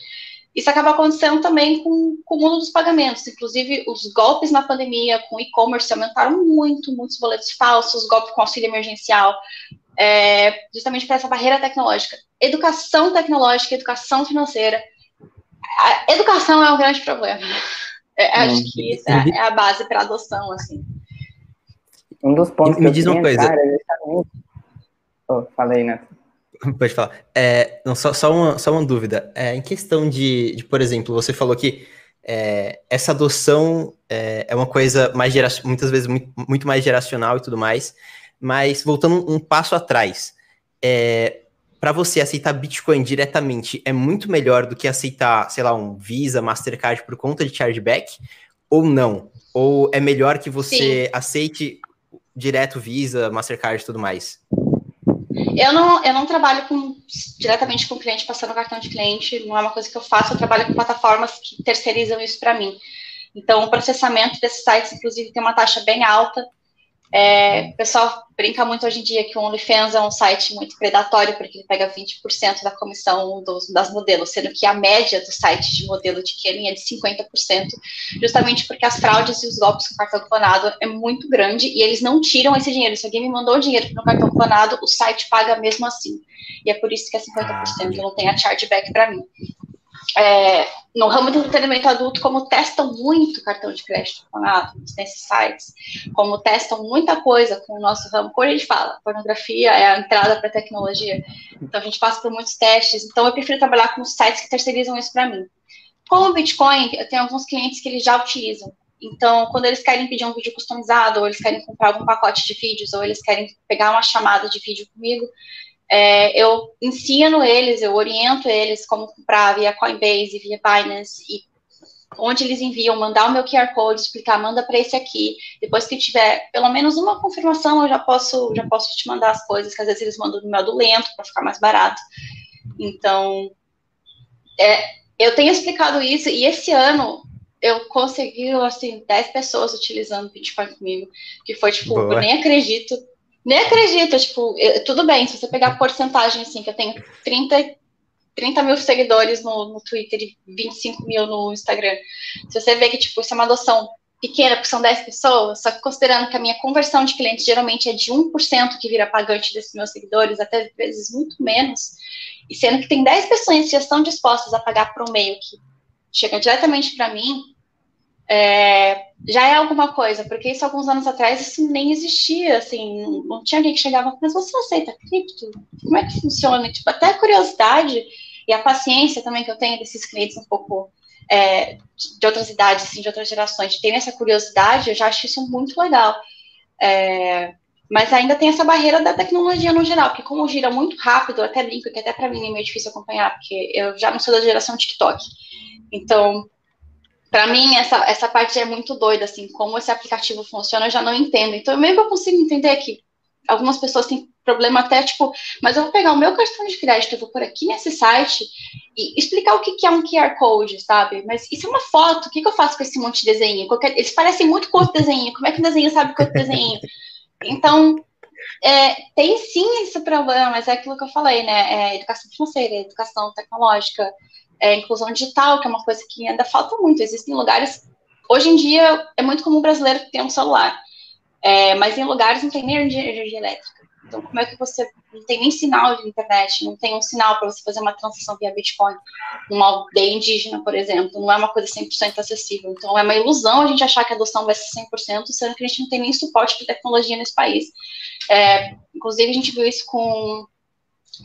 isso acaba acontecendo também com, com o mundo dos pagamentos. Inclusive, os golpes na pandemia com e-commerce aumentaram muito, muitos boletos falsos, golpe com auxílio emergencial, é, justamente para essa barreira tecnológica. Educação tecnológica, educação financeira. A educação é um grande problema. É, acho hum, que isso é, é a base para adoção, assim. Um dos pontos me, me diz uma coisa. É oh, falei, né? Pode falar. É, não, só, só, uma, só uma dúvida. É, em questão de, de, por exemplo, você falou que é, essa adoção é, é uma coisa mais muitas vezes muito, muito, mais geracional e tudo mais, mas voltando um passo atrás, é, para você aceitar Bitcoin diretamente é muito melhor do que aceitar, sei lá, um Visa, Mastercard por conta de chargeback, ou não? Ou é melhor que você Sim. aceite direto Visa, Mastercard e tudo mais? Eu não, eu não trabalho com, diretamente com o cliente passando cartão de cliente, não é uma coisa que eu faço, eu trabalho com plataformas que terceirizam isso para mim. Então, o processamento desses sites, inclusive, tem uma taxa bem alta, é, o pessoal brinca muito hoje em dia que o OnlyFans é um site muito predatório, porque ele pega 20% da comissão dos, das modelos, sendo que a média do site de modelo de Kenny é de 50%, justamente porque as fraudes e os golpes com cartão clonado é muito grande e eles não tiram esse dinheiro. Se alguém me mandou dinheiro no cartão clonado, o site paga mesmo assim. E é por isso que é 50%, não tem a chargeback para mim é, no ramo do entretenimento adulto, como testam muito cartão de crédito clonado nesses sites, como testam muita coisa com o nosso ramo, como a gente fala, pornografia é a entrada para a tecnologia, então a gente passa por muitos testes, então eu prefiro trabalhar com sites que terceirizam isso para mim. Com o Bitcoin, eu tenho alguns clientes que eles já utilizam, então, quando eles querem pedir um vídeo customizado, ou eles querem comprar algum pacote de vídeos, ou eles querem pegar uma chamada de vídeo comigo, é, eu ensino eles, eu oriento eles como comprar via Coinbase, via Binance, e onde eles enviam, mandar o meu QR Code, explicar, manda para esse aqui. Depois que tiver pelo menos uma confirmação, eu já posso, já posso te mandar as coisas, que às vezes eles mandam no modo lento para ficar mais barato. Então, é, eu tenho explicado isso, e esse ano eu consegui, assim, 10 pessoas utilizando Bitcoin comigo, que foi, tipo, Boa. eu nem acredito nem acredito, tipo, eu, tudo bem, se você pegar a porcentagem, assim, que eu tenho 30, 30 mil seguidores no, no Twitter e 25 mil no Instagram. Se você vê que, tipo, isso é uma adoção pequena, porque são 10 pessoas, só que considerando que a minha conversão de clientes geralmente é de 1% que vira pagante desses meus seguidores, até vezes muito menos, e sendo que tem 10 pessoas que já estão dispostas a pagar por um meio que chega diretamente para mim, é, já é alguma coisa, porque isso alguns anos atrás isso nem existia, assim, não tinha alguém que chegava, mas você aceita cripto? Como é que funciona? Tipo, até a curiosidade e a paciência também que eu tenho desses clientes um pouco é, de outras idades, assim, de outras gerações, terem essa curiosidade, eu já acho isso muito legal. É, mas ainda tem essa barreira da tecnologia no geral, porque como gira muito rápido, eu até brinco que até para mim é meio difícil acompanhar, porque eu já não sou da geração TikTok. Então, para mim, essa, essa parte é muito doida, assim, como esse aplicativo funciona, eu já não entendo. Então, meio que eu consigo entender que algumas pessoas têm problema até, tipo, mas eu vou pegar o meu cartão de crédito, eu vou por aqui nesse site e explicar o que, que é um QR Code, sabe? Mas isso é uma foto, o que, que eu faço com esse monte de desenho? Qualquer, eles parecem muito com outro desenho, como é que o desenho sabe é outro desenho? Então, é, tem sim esse problema, mas é aquilo que eu falei, né? É educação financeira, educação tecnológica, é, inclusão digital, que é uma coisa que ainda falta muito. Existem lugares. Hoje em dia é muito comum o brasileiro ter um celular, é, mas em lugares não tem nem energia elétrica. Então, como é que você não tem nem sinal de internet, não tem um sinal para você fazer uma transação via Bitcoin numa aldeia indígena, por exemplo? Não é uma coisa 100% acessível. Então, é uma ilusão a gente achar que a adoção vai ser 100%, sendo que a gente não tem nem suporte de tecnologia nesse país. É, inclusive, a gente viu isso com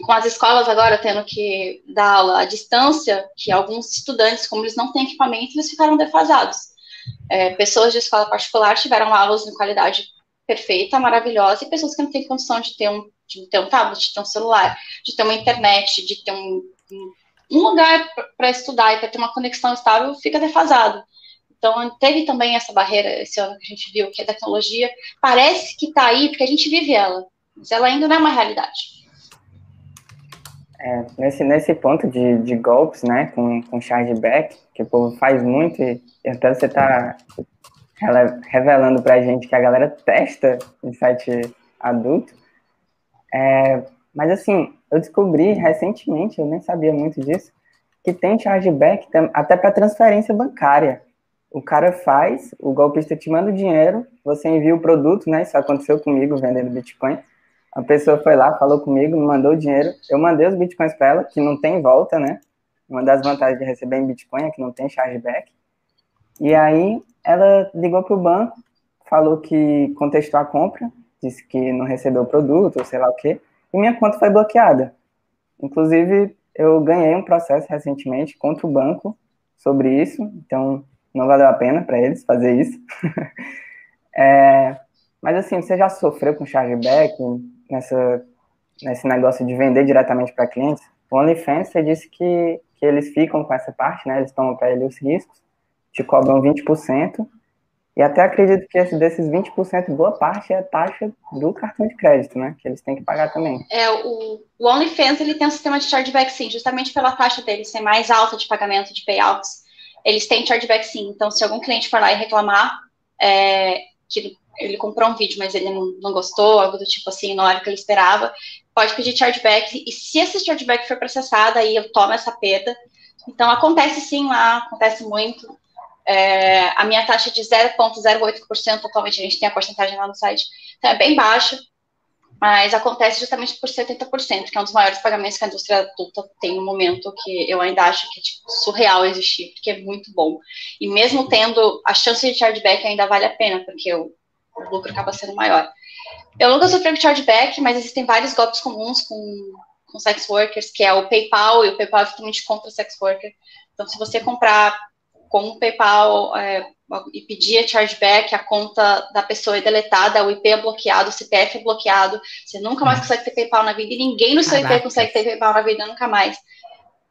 com as escolas agora tendo que dar aula à distância, que alguns estudantes, como eles não têm equipamento, eles ficaram defasados. É, pessoas de escola particular tiveram aulas de qualidade perfeita, maravilhosa, e pessoas que não têm condição de ter um, de ter um tablet, de ter um celular, de ter uma internet, de ter um, um lugar para estudar e para ter uma conexão estável, fica defasado. Então, teve também essa barreira esse ano que a gente viu, que a tecnologia parece que está aí, porque a gente vive ela, mas ela ainda não é uma realidade. É, nesse, nesse ponto de, de golpes, né, com, com chargeback, que o povo faz muito, e até você está revelando para a gente que a galera testa em site adulto. É, mas assim, eu descobri recentemente, eu nem sabia muito disso, que tem chargeback até para transferência bancária. O cara faz, o golpista te manda o dinheiro, você envia o produto, né? Isso aconteceu comigo vendendo Bitcoin. A pessoa foi lá, falou comigo, me mandou o dinheiro. Eu mandei os Bitcoins para ela, que não tem volta, né? Uma das vantagens de receber em Bitcoin é que não tem chargeback. E aí ela ligou para o banco, falou que contestou a compra, disse que não recebeu o produto, ou sei lá o quê, e minha conta foi bloqueada. Inclusive, eu ganhei um processo recentemente contra o banco sobre isso, então não valeu a pena para eles fazer isso. é, mas assim, você já sofreu com chargeback nessa, nesse negócio de vender diretamente para clientes? O OnlyFans, você disse que, que eles ficam com essa parte, né? Eles tomam para ele os riscos, te cobram 20%, e até acredito que esse, desses 20%, boa parte é a taxa do cartão de crédito, né? Que eles têm que pagar também. É, o, o OnlyFans, ele tem um sistema de chargeback, sim, justamente pela taxa deles ser mais alta de pagamento de payouts. Eles têm chargeback, sim. Então, se algum cliente for lá e reclamar é, que ele comprou um vídeo, mas ele não, não, gostou, algo do tipo assim, na hora que ele esperava, pode pedir chargeback. E se esse chargeback for processado, aí eu tomo essa perda. Então, acontece sim lá, acontece muito. É, a minha taxa de 0,08%, atualmente a gente tem a porcentagem lá no site, então é bem baixa, mas acontece justamente por 70%, que é um dos maiores pagamentos que a indústria adulta tem no momento, que eu ainda acho que é tipo, surreal existir, porque é muito bom. E mesmo tendo a chance de chargeback, ainda vale a pena, porque o, o lucro acaba sendo maior. Eu nunca sofri com chargeback, mas existem vários golpes comuns com, com sex workers, que é o PayPal, e o PayPal é totalmente contra sex worker. Então, se você comprar com o PayPal é, e pedir a chargeback, a conta da pessoa é deletada, o IP é bloqueado, o CPF é bloqueado, você nunca mais consegue ter PayPal na vida e ninguém no seu Caraca. IP consegue ter PayPal na vida nunca mais.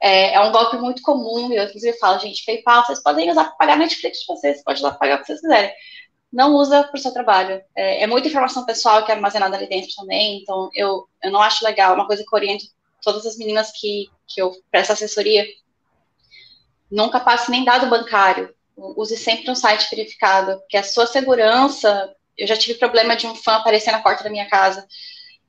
É, é um golpe muito comum, eu inclusive falo, gente, PayPal vocês podem usar para pagar Netflix de vocês, pode usar para pagar o que vocês quiserem. Não usa para o seu trabalho. É, é, muita informação pessoal que é armazenada ali dentro também, então eu, eu não acho legal, é uma coisa que eu oriento todas as meninas que, que eu presto assessoria, nunca passe nem dado bancário. Use sempre um site verificado, porque a sua segurança. Eu já tive problema de um fã aparecer na porta da minha casa.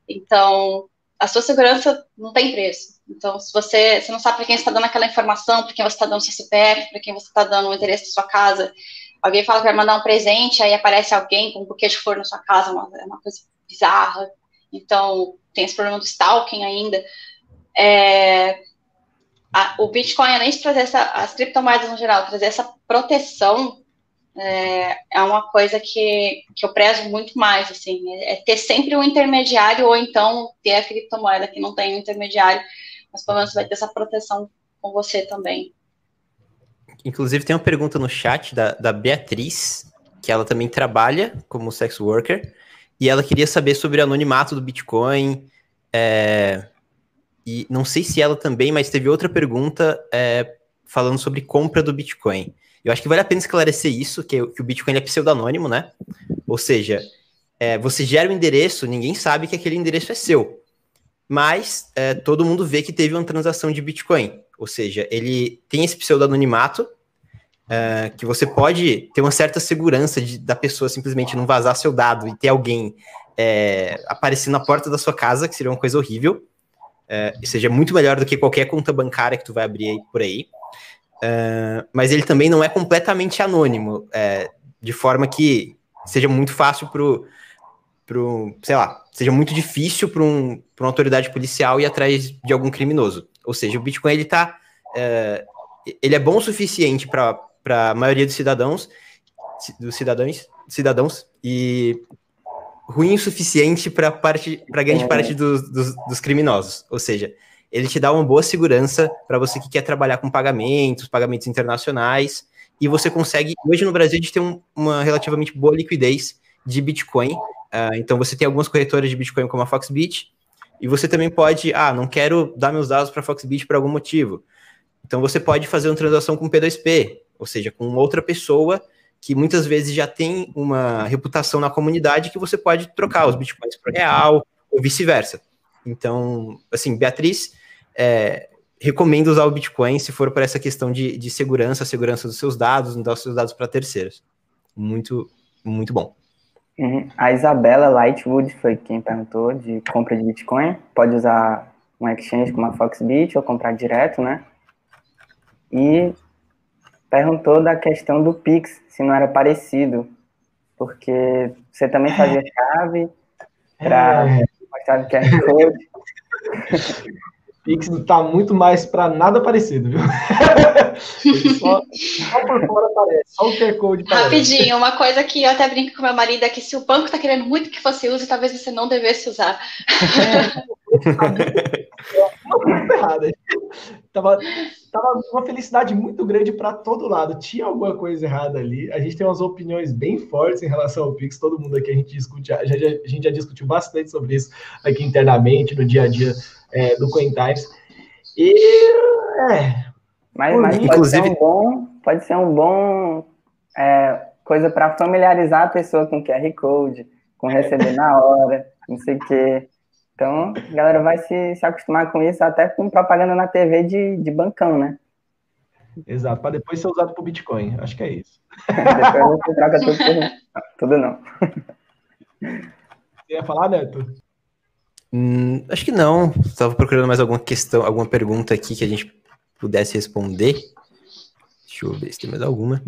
Então, a sua segurança não tem preço. Então, se você, você não sabe para quem está dando aquela informação, para quem você está dando seu CPF, para quem você está dando o endereço da sua casa, alguém fala que vai mandar um presente, aí aparece alguém com um buquê de flor na sua casa, uma, é uma coisa bizarra. Então, tem esse problema do stalking ainda. É, a, o Bitcoin, além de trazer essa, as criptomoedas no geral, trazer essa proteção, é, é uma coisa que, que eu prezo muito mais, assim, é, é ter sempre um intermediário, ou então ter a criptomoeda que não tem um intermediário, mas pelo menos vai ter essa proteção com você também. Inclusive, tem uma pergunta no chat da, da Beatriz, que ela também trabalha como sex worker, e ela queria saber sobre o anonimato do Bitcoin, é, e não sei se ela também, mas teve outra pergunta é, falando sobre compra do Bitcoin. Eu acho que vale a pena esclarecer isso, que, que o Bitcoin é pseudonônimo, né? Ou seja, é, você gera um endereço, ninguém sabe que aquele endereço é seu. Mas é, todo mundo vê que teve uma transação de Bitcoin. Ou seja, ele tem esse pseudononimato, é, que você pode ter uma certa segurança de, da pessoa simplesmente não vazar seu dado e ter alguém é, aparecendo na porta da sua casa, que seria uma coisa horrível é, seja muito melhor do que qualquer conta bancária que tu vai abrir aí, por aí. É, mas ele também não é completamente anônimo, é, de forma que seja muito fácil pro, pro sei lá, seja muito difícil para um, uma autoridade policial ir atrás de algum criminoso. Ou seja, o Bitcoin ele tá, ele é bom o suficiente para a maioria dos cidadãos, dos cidadãos, cidadãos e ruim o suficiente para parte para grande é. parte dos, dos, dos, criminosos. Ou seja, ele te dá uma boa segurança para você que quer trabalhar com pagamentos, pagamentos internacionais, e você consegue. Hoje no Brasil a gente tem um, uma relativamente boa liquidez de Bitcoin. Uh, então você tem algumas corretoras de Bitcoin como a Foxbit, e você também pode, ah, não quero dar meus dados para a Foxbit por algum motivo. Então você pode fazer uma transação com P2P, ou seja, com outra pessoa que muitas vezes já tem uma reputação na comunidade que você pode trocar os bitcoins por real ou vice-versa. Então, assim, Beatriz, é, recomendo usar o Bitcoin se for para essa questão de, de segurança, segurança dos seus dados, não dar os seus dados para terceiros. Muito, muito bom. Uhum. A Isabela Lightwood foi quem perguntou de compra de Bitcoin. Pode usar um exchange como a Foxbit ou comprar direto, né? e perguntou da questão do Pix, se não era parecido, porque você também fazia chave para é. mostrar o QR Code. Pix tá muito mais para nada parecido, viu? só, só, por fora parece, só o QR Code parece. Rapidinho, uma coisa que eu até brinco com meu marido é que se o banco tá querendo muito que você use, talvez você não devesse usar. É, uma coisa errada. Tava, tava uma felicidade muito grande para todo lado. Tinha alguma coisa errada ali. A gente tem umas opiniões bem fortes em relação ao Pix. Todo mundo aqui a gente discute, já, já, a gente já discutiu bastante sobre isso aqui internamente, no dia a dia é, do CoinTimes. E é. Mas, mas pode inclusive... ser um bom, pode ser um bom é, coisa para familiarizar a pessoa com QR Code, com receber na hora, não sei o quê. Então, a galera vai se, se acostumar com isso, até com propaganda na TV de, de bancão, né? Exato, para depois ser usado para Bitcoin. Acho que é isso. depois você troca tudo por... Tudo não. Você ia falar, Neto? Hum, acho que não. Estava procurando mais alguma questão, alguma pergunta aqui que a gente pudesse responder. Deixa eu ver se tem mais alguma.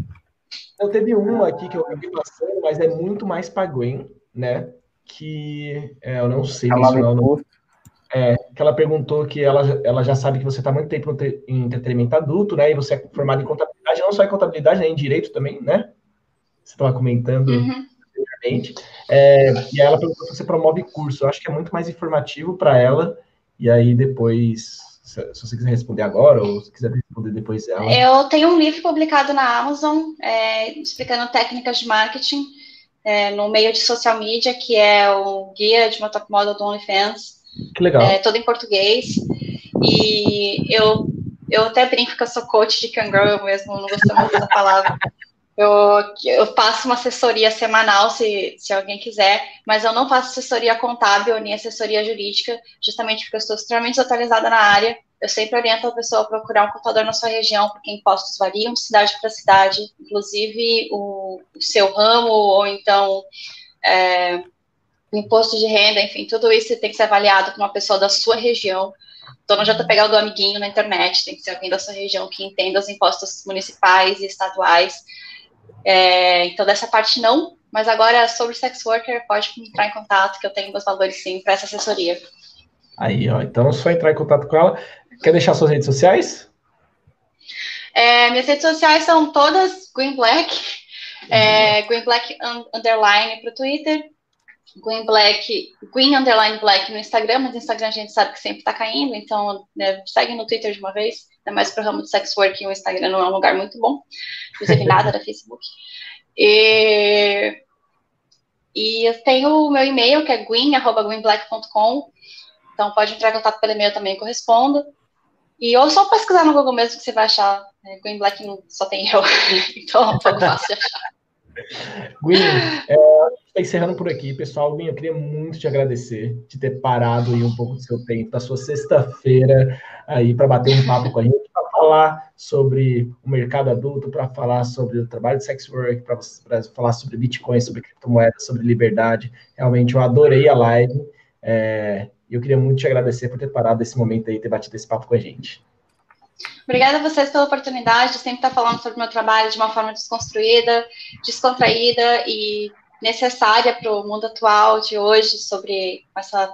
Eu teve uma aqui que eu acabei passando, mas é muito mais para Gwen, né? Que é, eu não sei mencionar o nome. É, que ela perguntou que ela, ela já sabe que você está muito tempo em entretenimento adulto, né? E você é formado em contabilidade, não só em contabilidade, né? Em direito também, né? Você estava comentando. Uhum anteriormente. É, e ela perguntou se você promove curso. Eu acho que é muito mais informativo para ela. E aí depois, se, se, você quiser responder agora ou se quiser responder depois dela. Eu tenho um livro publicado na Amazon é, explicando técnicas de marketing é, no meio de social media, que é o guia de model do OnlyFans. Que legal. É, todo em português. E eu, eu até brinco que eu sou coach de Kangaroo, eu mesmo não gosto muito da palavra. Eu, eu faço uma assessoria semanal, se, se alguém quiser, mas eu não faço assessoria contábil nem assessoria jurídica, justamente porque eu estou extremamente atualizada na área. Eu sempre oriento a pessoa a procurar um contador na sua região, porque impostos variam de cidade para cidade, inclusive o, o, seu ramo, ou então é, o imposto de renda, enfim, tudo isso tem que ser avaliado por uma pessoa da sua região. Então não adianta pegar o do amiguinho na internet, tem que ser alguém da sua região que entenda os impostos municipais e estaduais. É, então, dessa parte não, mas agora sobre sex worker, pode entrar em contato, que eu tenho meus valores sim para essa assessoria. Aí, ó, então é só entrar em contato com ela. Quer deixar suas redes sociais? É, minhas redes sociais são todas Green Black, é, Green Black underline para o Twitter, Green Black, Green underline Black no Instagram, mas no Instagram a gente sabe que sempre está caindo, então né, segue no Twitter de uma vez ainda mais para o ramo de sex work, o Instagram não é um lugar muito bom, inclusive nada da Facebook. E, e eu tenho o meu e-mail, que é gwyn.gwynblack.com, então pode entrar em contato pelo e-mail também que eu respondo. E ou só pesquisar no Google mesmo que você vai achar. Né? Gwyn Black só tem eu, então é um pouco fácil de achar. Gwyn, é, está encerrando por aqui, pessoal. Gwyn, eu queria muito te agradecer de ter parado aí um pouco do seu tempo, da sua sexta-feira aí para bater um papo com a gente, para falar sobre o mercado adulto, para falar sobre o trabalho de sex work, para falar sobre Bitcoin, sobre criptomoedas, sobre liberdade. Realmente eu adorei a live. É, eu queria muito te agradecer por ter parado esse momento aí, ter batido esse papo com a gente. Obrigada a vocês pela oportunidade de sempre estar falando sobre o meu trabalho de uma forma desconstruída, descontraída e necessária para o mundo atual de hoje, sobre essa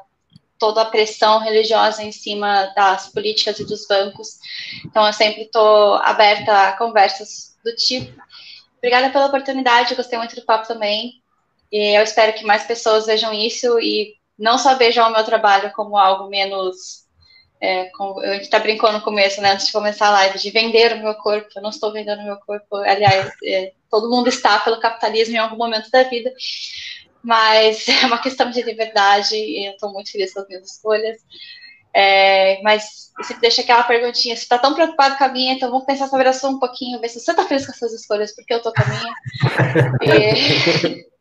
toda a pressão religiosa em cima das políticas e dos bancos. Então, eu sempre estou aberta a conversas do tipo. Obrigada pela oportunidade, gostei muito do papo também. E eu espero que mais pessoas vejam isso e não só vejam o meu trabalho como algo menos. É, como a gente está brincando no começo, né, antes de começar a live, de vender o meu corpo. Eu não estou vendendo o meu corpo, aliás, é, todo mundo está pelo capitalismo em algum momento da vida mas é uma questão de liberdade e eu estou muito feliz com as minhas escolhas. É, mas você deixa aquela perguntinha, você está tão preocupado com a minha, então vamos pensar sobre a sua um pouquinho, ver se você está feliz com as suas escolhas, porque eu estou com a minha. e...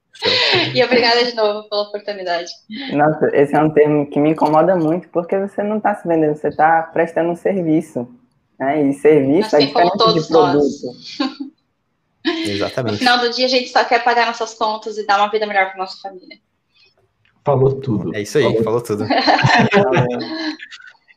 e obrigada de novo pela oportunidade. Nossa, esse é um termo que me incomoda muito, porque você não está se vendendo, você está prestando um serviço. Né? E serviço assim é diferente de produto. Exatamente. No final do dia, a gente só quer pagar nossas contas e dar uma vida melhor para nossa família. Falou tudo. É isso aí, falou, falou tudo.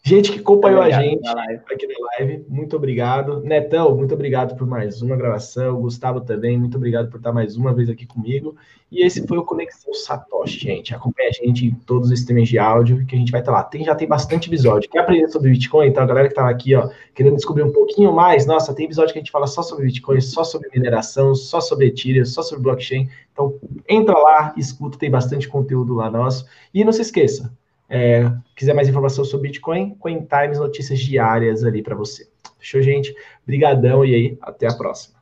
Gente que acompanhou a gente aqui na live, muito obrigado. Netão, muito obrigado por mais uma gravação. Gustavo também, muito obrigado por estar mais uma vez aqui comigo. E esse foi o Conexão Satoshi, gente. Acompanhe a gente em todos os streams de áudio, que a gente vai estar lá. Tem, já tem bastante episódio. Quer aprender sobre Bitcoin? Então, a galera que estava aqui, ó, querendo descobrir um pouquinho mais, nossa, tem episódio que a gente fala só sobre Bitcoin, só sobre mineração, só sobre Ethereum, só sobre blockchain. Então, entra lá, escuta, tem bastante conteúdo lá nosso. E não se esqueça, é, quiser mais informação sobre Bitcoin, Coin Times, notícias diárias ali para você. Fechou, gente? Brigadão e aí, até a próxima.